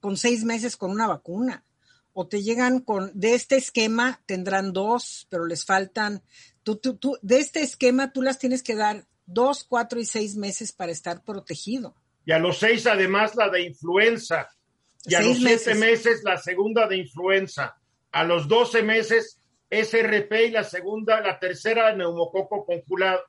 H: con seis meses con una vacuna o te llegan con, de este esquema tendrán dos, pero les faltan, tú, tú, tú, de este esquema tú las tienes que dar dos, cuatro y seis meses para estar protegido
B: y a los seis además la de influenza, y a los siete meses. la segunda de influenza, a los doce meses SRP y la segunda, la tercera neumococo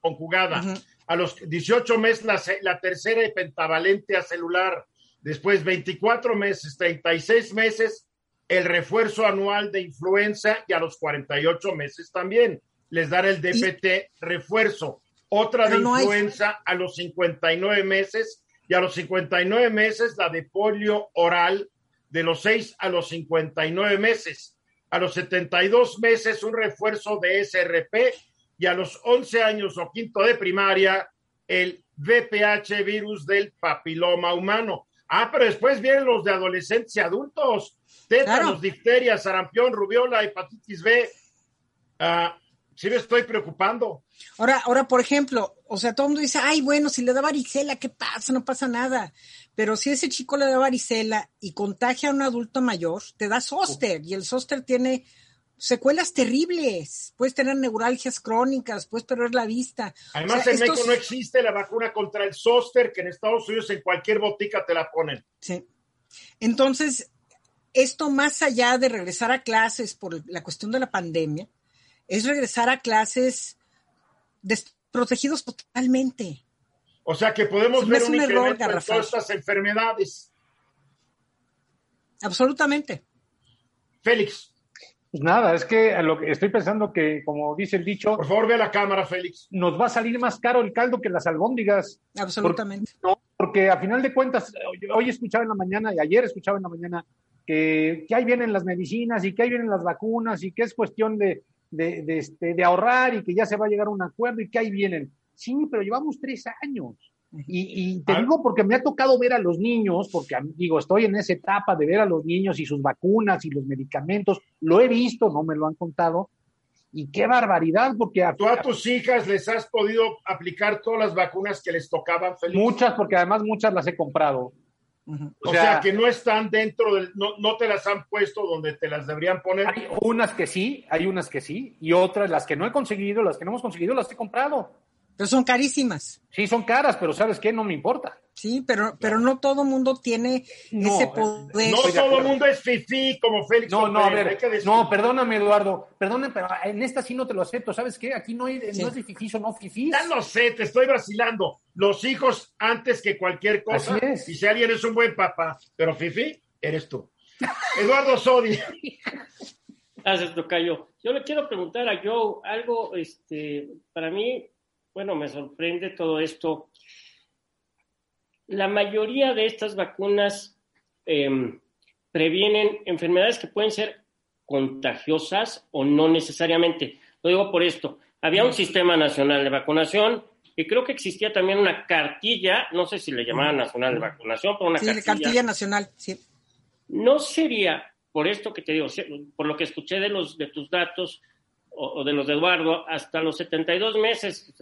B: conjugada, a los 18 meses la, la tercera pentavalente a celular, después 24 meses, 36 meses el refuerzo anual de influenza y a los 48 meses también. Les dan el DPT refuerzo. Otra de influenza a los 59 meses y a los 59 meses la de polio oral de los 6 a los 59 meses. A los 72 meses un refuerzo de SRP y a los 11 años o quinto de primaria el VPH virus del papiloma humano. Ah, pero después vienen los de adolescentes y adultos. Tétanos, difteria, sarampión, rubiola, hepatitis B. Ah, sí me estoy preocupando.
H: Ahora, ahora, por ejemplo, o sea, todo el mundo dice, ay, bueno, si le da varicela, ¿qué pasa? No pasa nada. Pero si ese chico le da varicela y contagia a un adulto mayor, te da zóster y el zóster tiene secuelas terribles. Puedes tener neuralgias crónicas, puedes perder la vista.
B: Además, en México no existe la vacuna contra el zóster, que en Estados Unidos en cualquier botica te la ponen.
H: Sí. Entonces, esto más allá de regresar a clases por la cuestión de la pandemia, es regresar a clases desprotegidos totalmente.
B: O sea que podemos ver un, error en todas estas enfermedades.
H: Absolutamente.
B: Félix.
E: Pues nada, es que lo que estoy pensando que, como dice el dicho.
B: Por favor, ve a la cámara, Félix.
E: Nos va a salir más caro el caldo que las albóndigas.
H: Absolutamente.
E: no, porque a final de cuentas, hoy escuchaba en la mañana y ayer escuchaba en la mañana que, que ahí vienen las medicinas y que ahí vienen las vacunas y que es cuestión de, de, de, este, de ahorrar y que ya se va a llegar a un acuerdo y que ahí vienen. Sí, pero llevamos tres años. Y, te digo porque me ha tocado ver a los niños, porque digo, estoy en esa etapa de ver a los niños y sus vacunas y los medicamentos, lo he visto, no me lo han contado, y qué barbaridad, porque a,
B: tú a tus hijas les has podido aplicar todas las vacunas que les tocaban,
E: Feliz. Muchas, porque además muchas las he comprado.
B: O, sea, que no están dentro del, no, no te las han puesto donde te las deberían poner.
E: Hay unas que sí, hay unas que sí, y otras, las que no he conseguido, las que no hemos conseguido, las he comprado.
H: Pero son carísimas.
E: Sí, son caras, pero ¿sabes qué? No me importa.
H: Sí, pero, pero no todo mundo tiene ese poder.
B: No todo el mundo es fifí como Félix.
E: No, no, a ver, no, perdóname, Eduardo, perdóname, pero en esta sí no te lo acepto. ¿Sabes qué? Aquí no, hay, no es de fifí o no fifí.
B: Ya lo sé, te estoy vacilando. Los hijos antes que cualquier cosa.
E: es.
B: Y si alguien es un buen papá, pero fifí, eres tú. *laughs* Eduardo Sodi.
C: Gracias, Tocayo. Yo le quiero preguntar a Joe algo, este, para mí bueno, me sorprende todo esto. La mayoría de estas vacunas em, previenen enfermedades que pueden ser contagiosas o no necesariamente. Lo digo por esto. Había un sistema nacional de vacunación y creo que existía también una cartilla, no sé si le llamaban nacional de vacunación, pero una
H: sí, cartilla. nacional, sí.
C: No sería, por esto que te digo, por lo que escuché de, los, de tus datos, o, de los de Eduardo, hasta los 72 meses,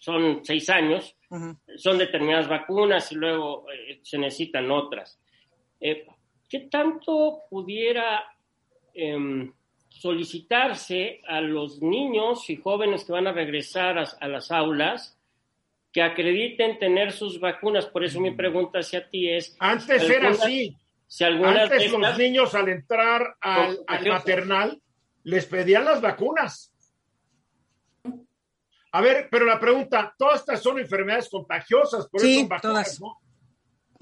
C: son seis años, son determinadas vacunas y luego eh, se necesitan otras. Eh, ¿Qué tanto pudiera em, solicitarse a los niños y jóvenes que van a regresar a, las aulas que acrediten tener sus vacunas? Por eso mi pregunta hacia ti es...
B: Antes era así. Si Antes los niños al entrar al maternal les pedían las vacunas. A ver, pero la pregunta, todas estas son enfermedades contagiosas, por eso son vacunas, ¿no?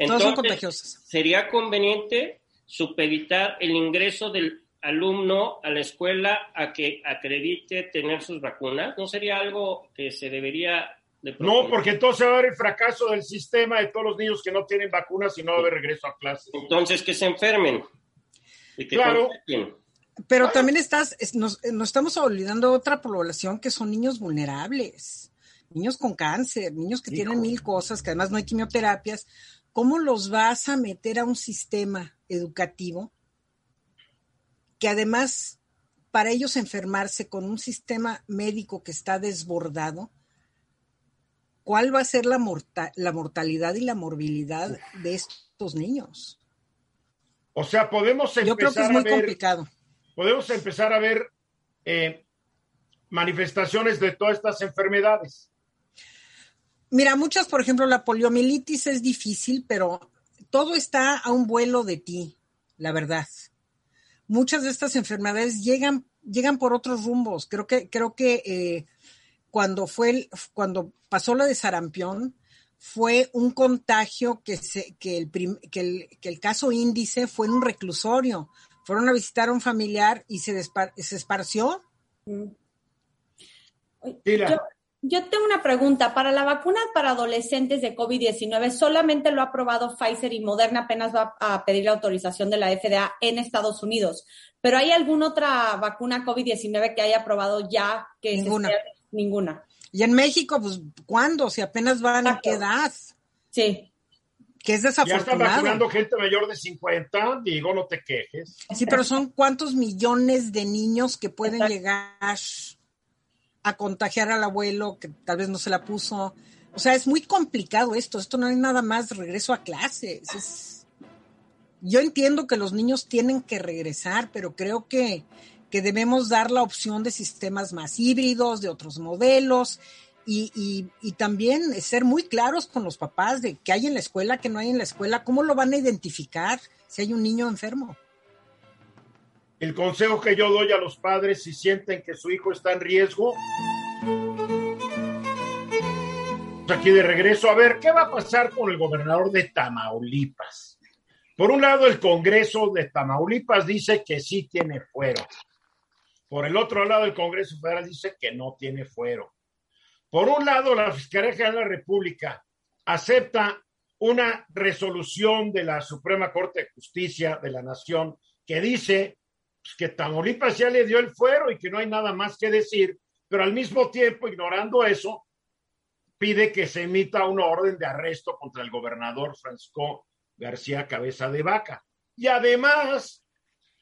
C: todas son contagiosas. ¿Sería conveniente supeditar el ingreso del alumno a la escuela a que acredite tener sus vacunas? ¿No sería algo que se debería
B: de No, porque entonces va a haber el fracaso del sistema de todos los niños que no tienen vacunas y no va a haber regreso a clases.
C: Entonces, que se enfermen.
B: claro.
H: Pero también estás, nos, estamos olvidando de otra población que son niños vulnerables, niños con cáncer, niños que tienen mil cosas, que además no hay quimioterapias. ¿Cómo los vas a meter a un sistema educativo que además para ellos enfermarse con un sistema médico que está desbordado, ¿cuál va a ser la, la mortalidad y la morbilidad de estos niños?
B: O sea, podemos empezar
H: Yo creo que es muy complicado
B: podemos empezar a ver eh, manifestaciones de todas estas enfermedades.
H: Mira, muchas, por ejemplo, la poliomielitis es difícil, pero todo está a un vuelo de ti, la verdad. Muchas de estas enfermedades llegan, llegan por otros rumbos. Creo que, creo que eh, cuando fue cuando pasó la de sarampión, fue un contagio que, se, que, el, que, el, que el caso índice fue en un reclusorio fueron a visitar a un familiar y se, se esparció.
F: Mm. Yo, tengo una pregunta. Para la vacuna para adolescentes de COVID-19, solamente lo ha aprobado Pfizer y Moderna apenas va a pedir la autorización de la FDA en Estados Unidos. ¿Pero hay alguna otra vacuna COVID-19 que haya aprobado ya? Que
H: ninguna.
F: ninguna.
H: Y en México, pues, ¿cuándo? Si apenas van a qué edad.
F: Sí
H: que es desafortunado. Ya están
B: vacunando gente mayor de 50, digo, no te quejes.
H: Sí, pero son cuántos millones de niños que pueden llegar a contagiar al abuelo que tal vez no se la puso. O sea, es muy complicado esto. Esto no es nada más regreso a clases. Yo entiendo que los niños tienen que regresar, pero creo que, que debemos dar la opción de sistemas más híbridos, de otros modelos y, también ser muy claros con los papás de qué hay en la escuela, qué no hay en la escuela, cómo lo van a identificar si hay un niño enfermo.
B: El consejo que yo doy a los padres si sienten que su hijo está en riesgo, aquí de regreso, a ver, ¿qué va a pasar con el gobernador de Tamaulipas? Por un lado, el Congreso de Tamaulipas dice que sí tiene fuero. Por el otro lado, el Congreso Federal dice que no tiene fuero. Por un lado, la Fiscalía General de la República acepta una resolución de la Suprema Corte de Justicia de la Nación que dice pues, que Tamaulipas ya le dio el fuero y que no hay nada más que decir, pero al mismo tiempo, ignorando eso, pide que se emita una orden de arresto contra el gobernador Francisco García Cabeza de Vaca. Y además,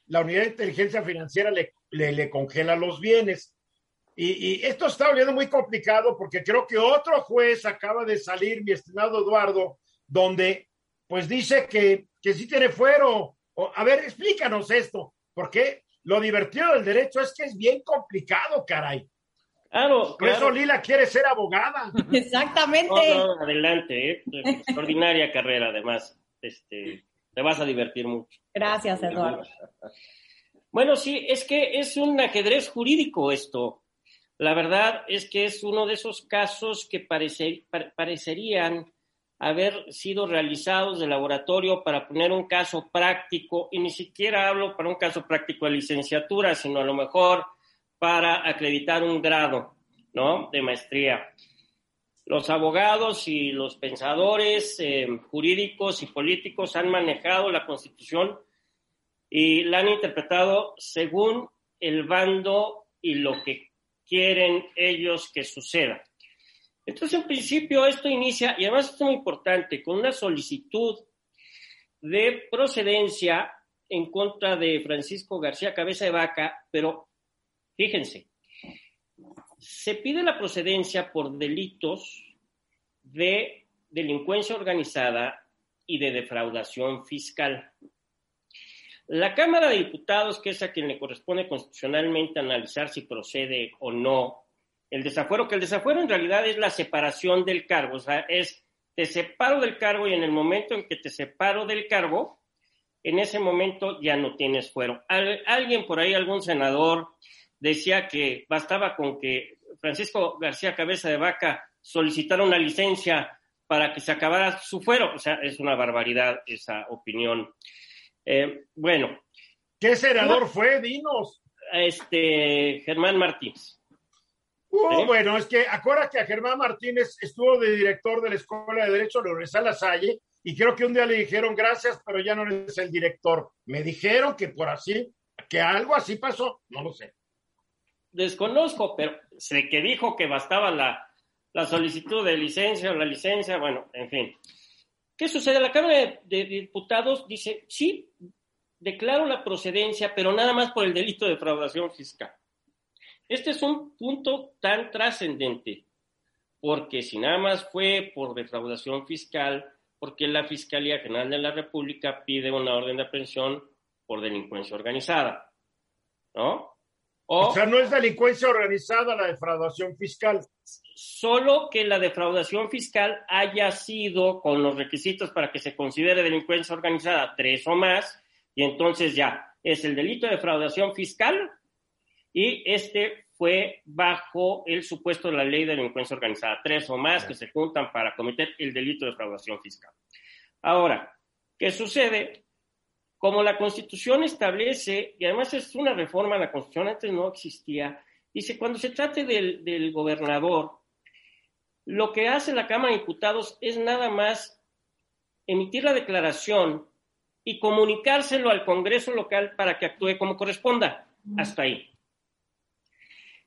B: la unidad de inteligencia financiera le, le, congela los bienes. Y, y, esto está volviendo muy complicado porque creo que otro juez acaba de salir, mi estimado Eduardo, donde pues dice que, que sí tiene fuero. O, a ver, explícanos esto, porque lo divertido del derecho es que es bien complicado, caray.
C: Claro,
B: Por eso Lila quiere ser abogada. *laughs*
F: Exactamente.
C: adelante, ¿eh? extraordinaria carrera, además. Este, te vas a divertir mucho.
F: Gracias, Eduardo.
C: Bueno, sí, es que es un ajedrez jurídico esto. La verdad es que es uno de esos casos que parecerían haber sido realizados de laboratorio para poner un caso práctico, y ni siquiera hablo para un caso práctico de licenciatura, sino a lo mejor para acreditar un grado, ¿no? De maestría. Los abogados y los pensadores eh, jurídicos y políticos han manejado la Constitución y la han interpretado según el bando y lo que quieren ellos que suceda. Entonces, en principio, esto inicia, y además es muy importante, con una solicitud de procedencia en contra de Francisco García Cabeza de Vaca, pero fíjense, se pide la procedencia por delitos de delincuencia organizada y de defraudación fiscal. La Cámara de Diputados, que es a quien le corresponde constitucionalmente analizar si procede o no el desafuero, que el desafuero en realidad es la separación del cargo, o sea, es te separo del cargo y en el momento en que te separo del cargo, en ese momento ya no tienes fuero. alguien por ahí, algún senador, decía que bastaba con que Francisco García Cabeza de Vaca solicitara una licencia para que se acabara su fuero. O sea, es una barbaridad esa opinión. Eh, bueno.
B: ¿Qué senador fue? Dinos.
C: Este, Germán Martínez.
B: Uh, bueno, es que acuérdate que a Germán Martínez estuvo de director de la Escuela de Derecho de Universidad La Salle y creo que un día le dijeron gracias, pero ya no eres el director. Me dijeron que por así, que algo así pasó, no lo sé.
C: Desconozco, pero sé que dijo que bastaba la, la solicitud de licencia o la licencia, bueno, en fin. ¿Qué sucede? La Cámara de, Diputados dice, sí, declaro la procedencia, pero nada más por el delito de defraudación fiscal. Este es un punto tan trascendente, porque si nada más fue por defraudación fiscal, porque la Fiscalía General de la República pide una orden de aprehensión por delincuencia organizada, ¿no?
B: O, sea, no es delincuencia organizada la defraudación fiscal.
C: Solo que la defraudación fiscal haya sido con los requisitos para que se considere delincuencia organizada tres o más, y entonces ya es el delito de defraudación fiscal y este fue bajo el supuesto de la ley de delincuencia organizada, tres o más que se juntan para cometer el delito de defraudación fiscal. Ahora, ¿qué sucede? Como la Constitución establece, y además es una reforma, la Constitución antes no existía, dice, cuando se trate del, del gobernador, lo que hace la Cámara de Diputados es nada más emitir la declaración y comunicárselo al Congreso local para que actúe como corresponda. Hasta ahí.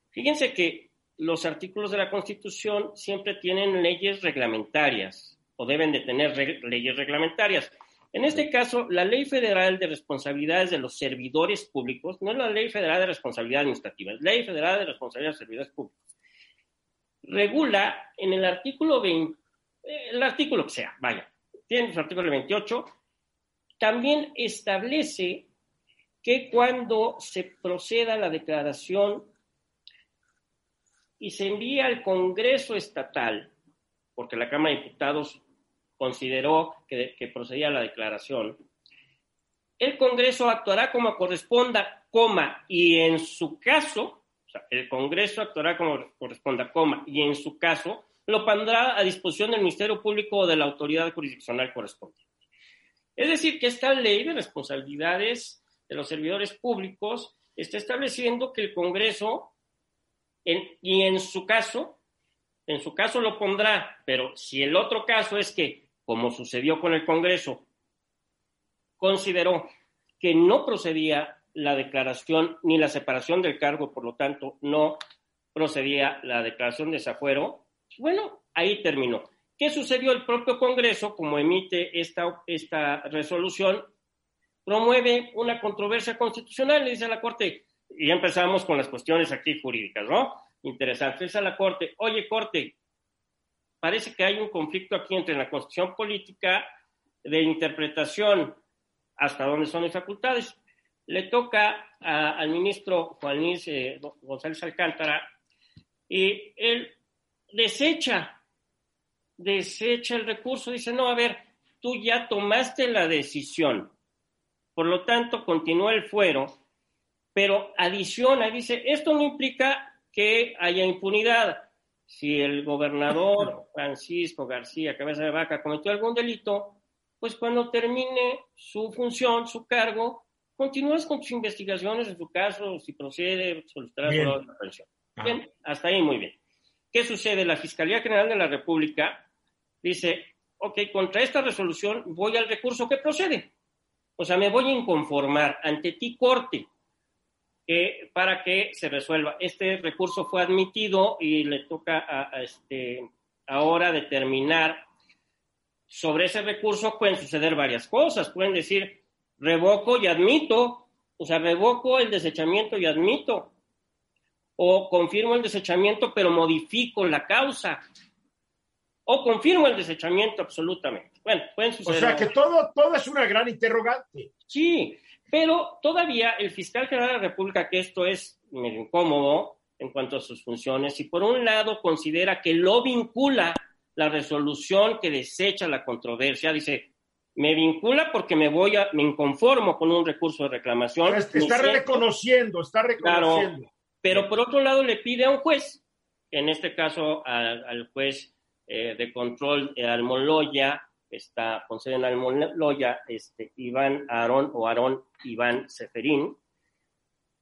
C: Fíjense que los artículos de la Constitución siempre tienen leyes reglamentarias o deben de tener leyes reglamentarias. En este caso, la Ley Federal de Responsabilidades de los Servidores Públicos, no es la Ley Federal de Responsabilidad Administrativa, es la Ley Federal de Responsabilidad de los Servidores Públicos. Regula en el artículo 20, eh, el artículo que sea, vaya, tiene su artículo 28, también establece que cuando se proceda a la declaración y se envía al Congreso Estatal, porque la Cámara de Diputados consideró que, procedía la declaración, el Congreso actuará como corresponda, coma, y en su caso, o sea, el Congreso actuará como corresponda, coma, y en su caso, lo pondrá a disposición del Ministerio Público o de la autoridad jurisdiccional correspondiente. Es decir, que esta ley de responsabilidades de los servidores públicos está estableciendo que el Congreso y en su caso, en su caso lo pondrá, pero si el otro caso es que, como sucedió con el Congreso, consideró que no procedía la declaración ni la separación del cargo, por lo tanto, no procedía la declaración de desafuero, Bueno, ahí terminó. ¿Qué sucedió? El propio Congreso, como emite esta, esta resolución, promueve una controversia constitucional, le dice a la Corte, y empezamos con las cuestiones aquí jurídicas, ¿no? Interesante. Dice a la Corte, oye, Corte, parece que hay un conflicto aquí entre la Constitución política de interpretación hasta dónde son las facultades. Le toca al ministro Juan Luis eh, González Alcántara y él desecha, desecha el recurso, dice, no, a ver, tú ya tomaste la decisión, por lo tanto, continúa el fuero, pero adiciona, dice, esto no implica que haya impunidad. Si el gobernador Francisco García Cabeza de Vaca cometió algún delito, pues cuando termine su función, su cargo, continúas con tus investigaciones en su caso, si procede, solicitarás una pensión. Bien, hasta ahí muy bien. ¿Qué sucede? La Fiscalía General de la República dice, ok, contra esta resolución voy al recurso que procede. O sea, me voy a inconformar ante ti, corte, para que se resuelva. Este recurso fue admitido y le toca a, este, ahora determinar sobre ese recurso pueden suceder varias cosas. Pueden decir, revoco y admito, o sea, revoco el desechamiento y admito, o confirmo el desechamiento pero modifico la causa, o confirmo el desechamiento absolutamente. Bueno, pueden suceder.
B: O sea que todo, todo es una gran interrogante.
C: Sí, pero todavía el fiscal general de la República, que esto es medio incómodo en cuanto a sus funciones, y por un lado considera que lo vincula la resolución que desecha la controversia, dice, me vincula porque me voy a, me inconformo con un recurso de reclamación.
B: está reconociendo, está reconociendo.
C: pero por otro lado le pide a un juez, en este caso al juez eh, de control de Almoloya, está con sede en Almoloya, este, Iván Aarón o Aarón Iván Seferín,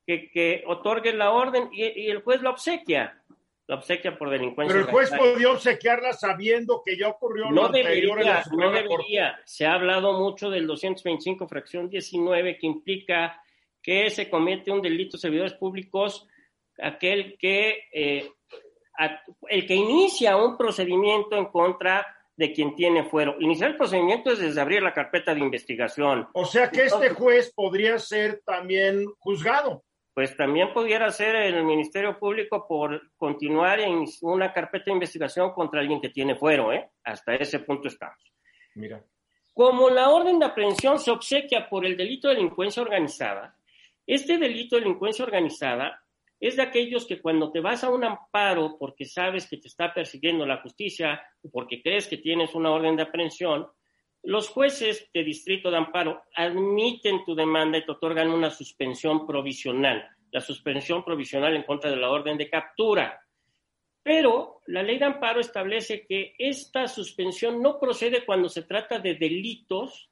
C: que, que otorgue la orden y, el juez la obsequia. La obsequia por delincuencia.
B: Pero el juez podía obsequiarla sabiendo que ya ocurrió
C: no debería, No debería. Se ha hablado mucho del 225 fracción 19 que implica que se comete un delito de servidores públicos aquel que eh, el que inicia un procedimiento en contra de quien tiene fuero. Iniciar el procedimiento es desde abrir la carpeta de investigación.
B: O sea que este juez podría ser también juzgado.
C: Pues también pudiera ser el Ministerio Público por continuar en una carpeta de investigación contra alguien que tiene fuero, ¿eh? Hasta ese punto estamos.
B: Mira.
C: Como la orden de aprehensión se obsequia por el delito de delincuencia organizada, este delito de delincuencia organizada es de aquellos que cuando te vas a un amparo porque sabes que te está persiguiendo la justicia o porque crees que tienes una orden de aprehensión, los jueces de distrito de amparo admiten tu demanda y te otorgan una suspensión provisional, la suspensión provisional en contra de la orden de captura. Pero la ley de amparo establece que esta suspensión no procede cuando se trata de delitos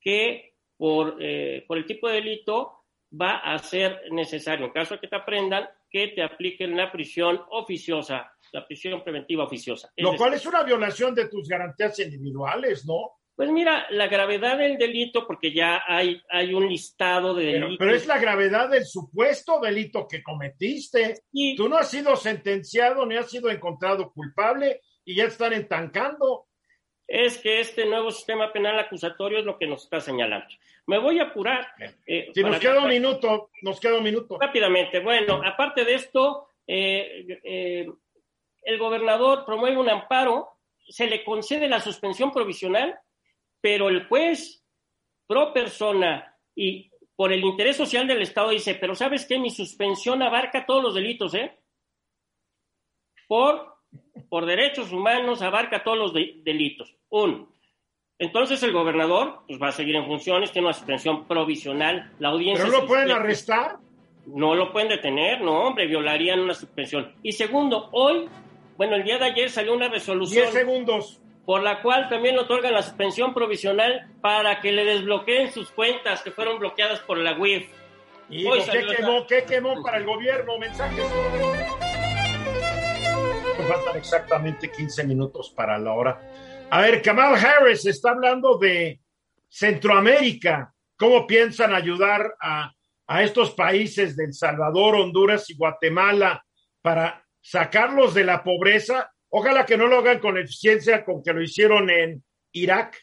C: que por, eh, por el tipo de delito va a ser necesario, en caso de que te aprendan, que te apliquen la prisión oficiosa, la prisión preventiva oficiosa.
B: Lo cual es una violación de tus garantías individuales, ¿no?
C: Pues mira, la gravedad del delito, porque ya hay, hay un listado de delitos.
B: Pero, es la gravedad del supuesto delito que cometiste. Y, Tú no has sido sentenciado ni has sido encontrado culpable y ya están entancando.
C: Es que este nuevo sistema penal acusatorio es lo que nos está señalando. Me voy a apurar.
B: Eh, si nos queda un minuto, nos queda un minuto.
C: Rápidamente, bueno, aparte de esto, eh, eh, el gobernador promueve un amparo, se le concede la suspensión provisional, pero el juez pro persona y por el interés social del Estado dice, pero ¿sabes qué? Mi suspensión abarca todos los delitos, ¿eh? Por, por derechos humanos abarca todos los delitos. Un, entonces el gobernador pues, va a seguir en funciones, tiene una suspensión provisional. La audiencia.
B: ¿Pero lo pueden arrestar?
C: No lo pueden detener, no, hombre, violarían una suspensión. Y segundo, hoy, bueno, el día de ayer salió una resolución.
B: 10 segundos.
C: Por la cual también otorgan la suspensión provisional para que le desbloqueen sus cuentas que fueron bloqueadas por la UIF.
B: ¿Y qué quemó, qué quemó para el gobierno? Mensajes. Faltan exactamente 15 minutos para la hora. A ver, Kamal Harris está hablando de Centroamérica. ¿Cómo piensan ayudar a, estos países de El Salvador, Honduras y Guatemala para sacarlos de la pobreza Ojalá que no lo hagan con eficiencia con que lo hicieron en Irak.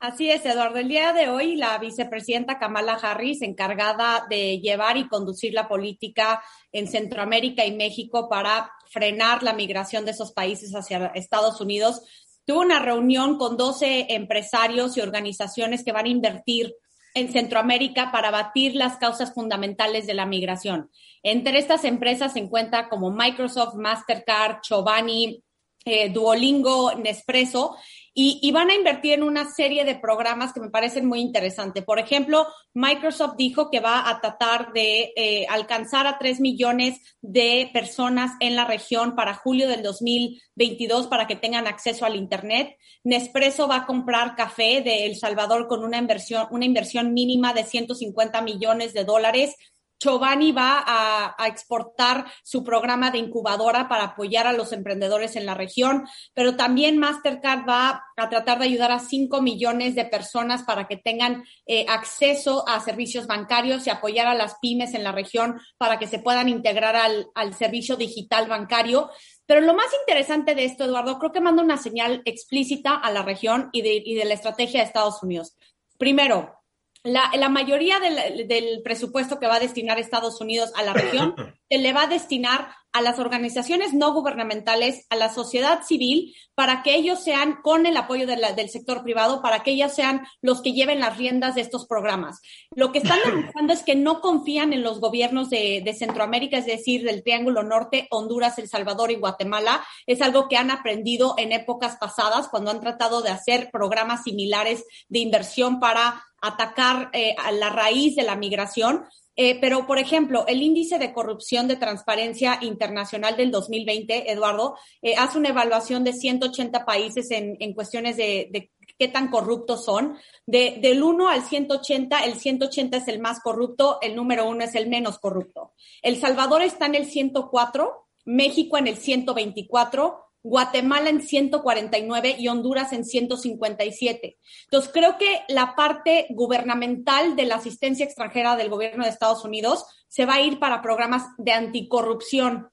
F: Así es, Eduardo. El día de hoy, la vicepresidenta Kamala Harris, encargada de llevar y conducir la política en Centroamérica y México para frenar la migración de esos países hacia Estados Unidos, tuvo una reunión con 12 empresarios y organizaciones que van a invertir en Centroamérica para batir las causas fundamentales de la migración. Entre estas empresas se encuentra como Microsoft, Mastercard, Chobani, eh, Duolingo, Nespresso, y, van a invertir en una serie de programas que me parecen muy interesantes. Por ejemplo, Microsoft dijo que va a tratar de eh, alcanzar a 3 millones de personas en la región para julio del 2022 para que tengan acceso al Internet. Nespresso va a comprar café de El Salvador con una inversión, una inversión mínima de 150 millones de dólares Chobani va a, exportar su programa de incubadora para apoyar a los emprendedores en la región, pero también Mastercard va a tratar de ayudar a 5 millones de personas para que tengan eh, acceso a servicios bancarios y apoyar a las pymes en la región para que se puedan integrar al, servicio digital bancario. Pero lo más interesante de esto, Eduardo, creo que manda una señal explícita a la región y de, y de la estrategia de Estados Unidos. Primero, la, la mayoría del, del, presupuesto que va a destinar Estados Unidos a la región *laughs* se le va a destinar a las organizaciones no gubernamentales, a la sociedad civil, para que ellos sean, con el apoyo de la, del sector privado, para que ellos sean los que lleven las riendas de estos programas. Lo que están *laughs* demostrando es que no confían en los gobiernos de, de Centroamérica, es decir, del Triángulo Norte, Honduras, El Salvador y Guatemala. Es algo que han aprendido en épocas pasadas, cuando han tratado de hacer programas similares de inversión para atacar eh, a la raíz de la migración. Eh, pero, por ejemplo, el índice de corrupción de transparencia internacional del 2020, Eduardo, eh, hace una evaluación de 180 países en, en cuestiones de, de, qué tan corruptos son. De, del 1 al 180, el 180 es el más corrupto, el número 1 es el menos corrupto. El Salvador está en el 104, México en el 124, Guatemala en 149 y Honduras en 157. Entonces, creo que la parte gubernamental de la asistencia extranjera del gobierno de Estados Unidos se va a ir para programas de anticorrupción,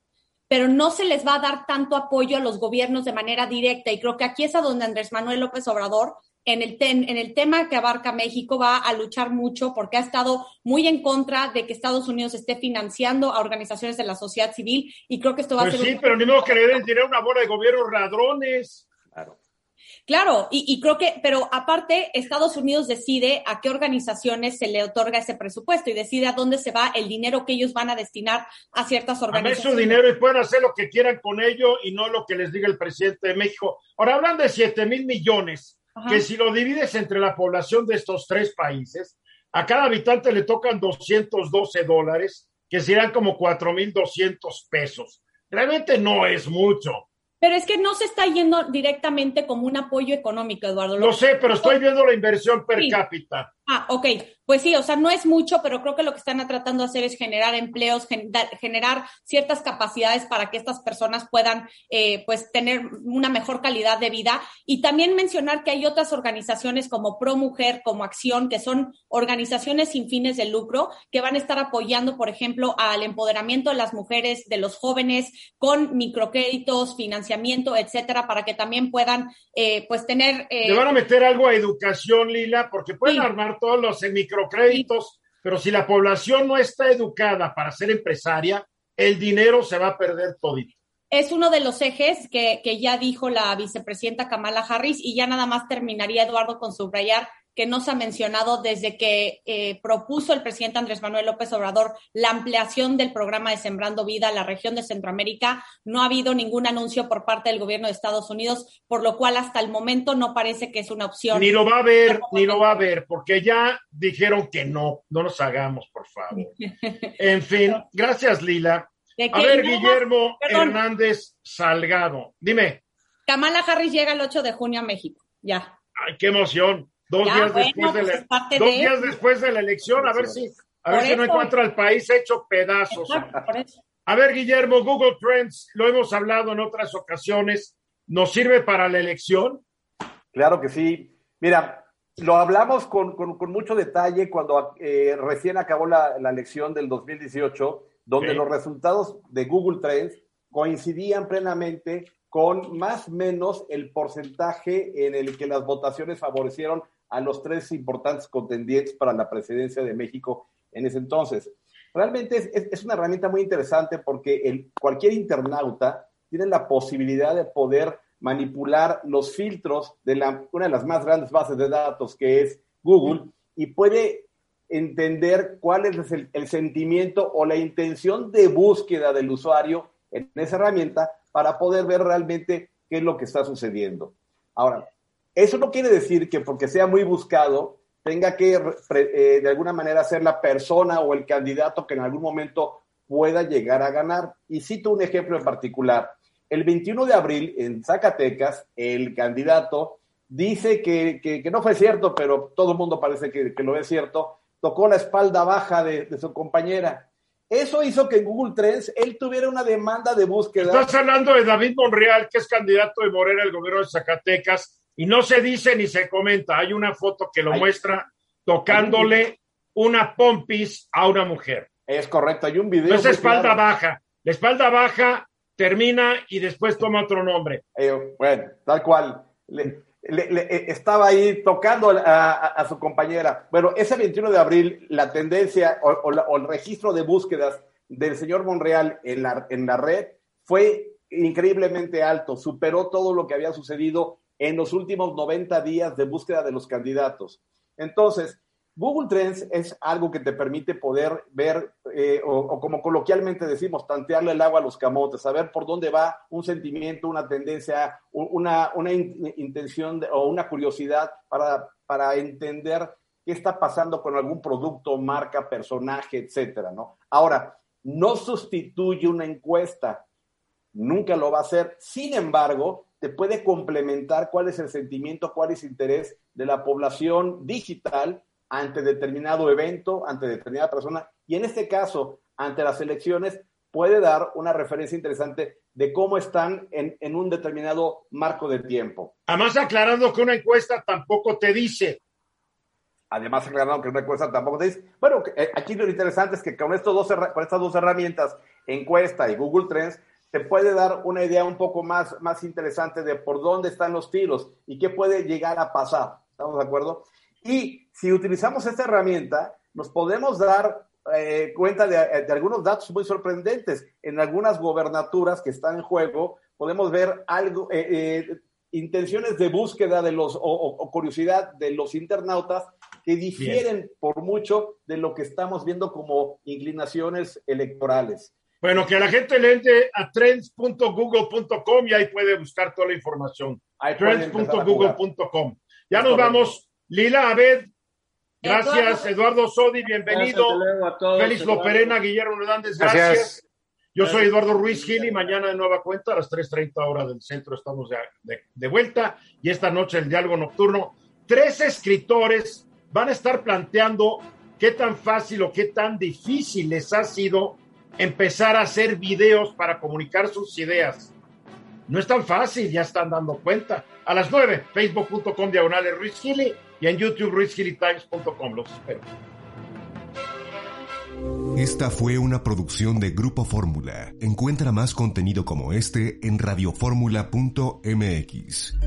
F: pero no se les va a dar tanto apoyo a los gobiernos de manera directa. Y creo que aquí es a donde Andrés Manuel López Obrador en el, en el tema que abarca México va a luchar mucho porque ha estado muy en contra de que Estados Unidos esté financiando a organizaciones de la sociedad civil y creo que esto va
B: a
F: pues
B: ser... Sí, pero ni modo que le den dinero una bola de gobierno ladrones.
D: Claro.
F: Claro, y, y, creo que, pero aparte, Estados Unidos decide a qué organizaciones se le otorga ese presupuesto y decide a dónde se va el dinero que ellos van a destinar a ciertas organizaciones.
B: A su dinero y pueden hacer lo que quieran con ello y no lo que les diga el presidente de México. Ahora hablan de 7 mil millones que si lo divides entre la población de estos tres países, a cada habitante le tocan 212 dólares, que serán como 4.200 pesos. Realmente no es mucho.
F: Pero es que no se está yendo directamente como un apoyo económico, Eduardo.
B: Lo, sé, pero estoy viendo la inversión per cápita.
F: Ah, ok. Pues sí, o sea, no es mucho, pero creo que lo que están tratando de hacer es generar empleos, generar ciertas capacidades para que estas personas puedan, eh, pues, tener una mejor calidad de vida. Y también mencionar que hay otras organizaciones como Pro Mujer, como Acción, que son organizaciones sin fines de lucro, que van a estar apoyando, por ejemplo, al empoderamiento de las mujeres, de los jóvenes, con microcréditos, financiamiento, etcétera, para que también puedan, eh, pues, tener.
B: Eh... Le van a meter algo a educación, Lila, porque pueden sí. armar todos los microcréditos, pero si la población no está educada para ser empresaria, el dinero se va a perder todito.
F: Es uno de los ejes que, que ya dijo la vicepresidenta Kamala Harris y ya nada más terminaría Eduardo con subrayar que no se ha mencionado desde que eh, propuso el presidente Andrés Manuel López Obrador la ampliación del programa de Sembrando Vida a la región de Centroamérica. No ha habido ningún anuncio por parte del gobierno de Estados Unidos, por lo cual hasta el momento no parece que es una opción.
B: Ni lo va a ver, ni lo va a ver, porque ya dijeron que no, no nos hagamos, por favor. *laughs* En fin, gracias Lila. A ver, Guillermo Hernández Salgado, dime.
F: Kamala Harris llega el 8 de junio a México, ya.
B: Ay, qué emoción. Dos, ya, días, bueno, después de la, pues dos de... días después de la elección, a ver si, a ver si no encuentra al país hecho pedazos. A ver, Guillermo, Google Trends, lo hemos hablado en otras ocasiones, ¿nos sirve para la elección?
D: Claro que sí. Mira, lo hablamos con, con, con mucho detalle cuando eh, recién acabó la, la, elección del 2018, donde okay. los resultados de Google Trends coincidían plenamente con más o menos el porcentaje en el que las votaciones favorecieron a los tres importantes contendientes para la presidencia de México en ese entonces. Realmente es, una herramienta muy interesante porque el, cualquier internauta tiene la posibilidad de poder manipular los filtros de una de las más grandes bases de datos que es Google y puede entender cuál es el, el sentimiento o la intención de búsqueda del usuario en esa herramienta para poder ver realmente qué es lo que está sucediendo. Ahora, eso no quiere decir que porque sea muy buscado tenga que eh, de alguna manera ser la persona o el candidato que en algún momento pueda llegar a ganar. Y cito un ejemplo en particular. El 21 de abril en Zacatecas, el candidato dice que, no fue cierto, pero todo el mundo parece que, lo es cierto, tocó la espalda baja de, de su compañera. Eso hizo que en Google Trends él tuviera una demanda de búsqueda.
B: Estás hablando de David Monreal, que es candidato de Morena al gobierno de Zacatecas, y no se dice ni se comenta. Hay una foto que lo muestra tocándole una pompis a una mujer.
D: Es correcto, hay un video.
B: es espalda baja. La espalda baja termina y después toma otro nombre.
D: Eh, bueno, tal cual. Eh, estaba ahí tocando a, su compañera. Bueno, ese 21 de abril, la tendencia o, el registro de búsquedas del señor Monreal en la, en la red fue increíblemente alto, superó todo lo que había sucedido en los últimos 90 días de búsqueda de los candidatos. Entonces, Google Trends es algo que te permite poder ver, eh, o, como coloquialmente decimos, tantearle el agua a los camotes, saber por dónde va un sentimiento, una tendencia, una, intención o una curiosidad para, para entender qué está pasando con algún producto, marca, personaje, etcétera, ¿no? Ahora, no sustituye una encuesta, nunca lo va a hacer. Sin embargo, te puede complementar cuál es el sentimiento, cuál es el interés de la población digital ante determinado evento, ante determinada persona, y en este caso, ante las elecciones, puede dar una referencia interesante de cómo están en, un determinado marco de tiempo.
B: Además, aclarando que una encuesta tampoco te dice.
D: Además, aclarando que una encuesta tampoco te dice. Bueno, eh, aquí lo interesante es que con, estos dos, con estas dos herramientas, encuesta y Google Trends, te puede dar una idea un poco más, más interesante de por dónde están los tiros y qué puede llegar a pasar. ¿Estamos de acuerdo? Y si utilizamos esta herramienta, nos podemos dar eh, cuenta de, algunos datos muy sorprendentes. En algunas gobernaturas que están en juego, podemos ver algo, eh, eh, intenciones de búsqueda de los, o, curiosidad de los internautas que difieren por mucho de lo que estamos viendo como inclinaciones electorales.
B: Bueno, que la gente le entre a trends.google.com y ahí puede buscar toda la información. Trends.google.com. Ya nos vamos Lila Abed, gracias. Eduardo, Sodi, bienvenido. Félix Loperena, Guillermo Hernández, gracias. Yo soy Eduardo Ruiz Gil y mañana de nueva cuenta a las 3.30 horas del centro estamos de, de, vuelta y esta noche el diálogo nocturno. Tres escritores van a estar planteando qué tan fácil o qué tan difícil les ha sido empezar a hacer videos para comunicar sus ideas. No es tan fácil, ya están dando cuenta. A las 9, facebook.com diagonales Ruiz y en YouTube RuizGiliTimes.com. Los espero.
A: Esta fue una producción de Grupo Fórmula. Encuentra más contenido como este en radioformula.mx.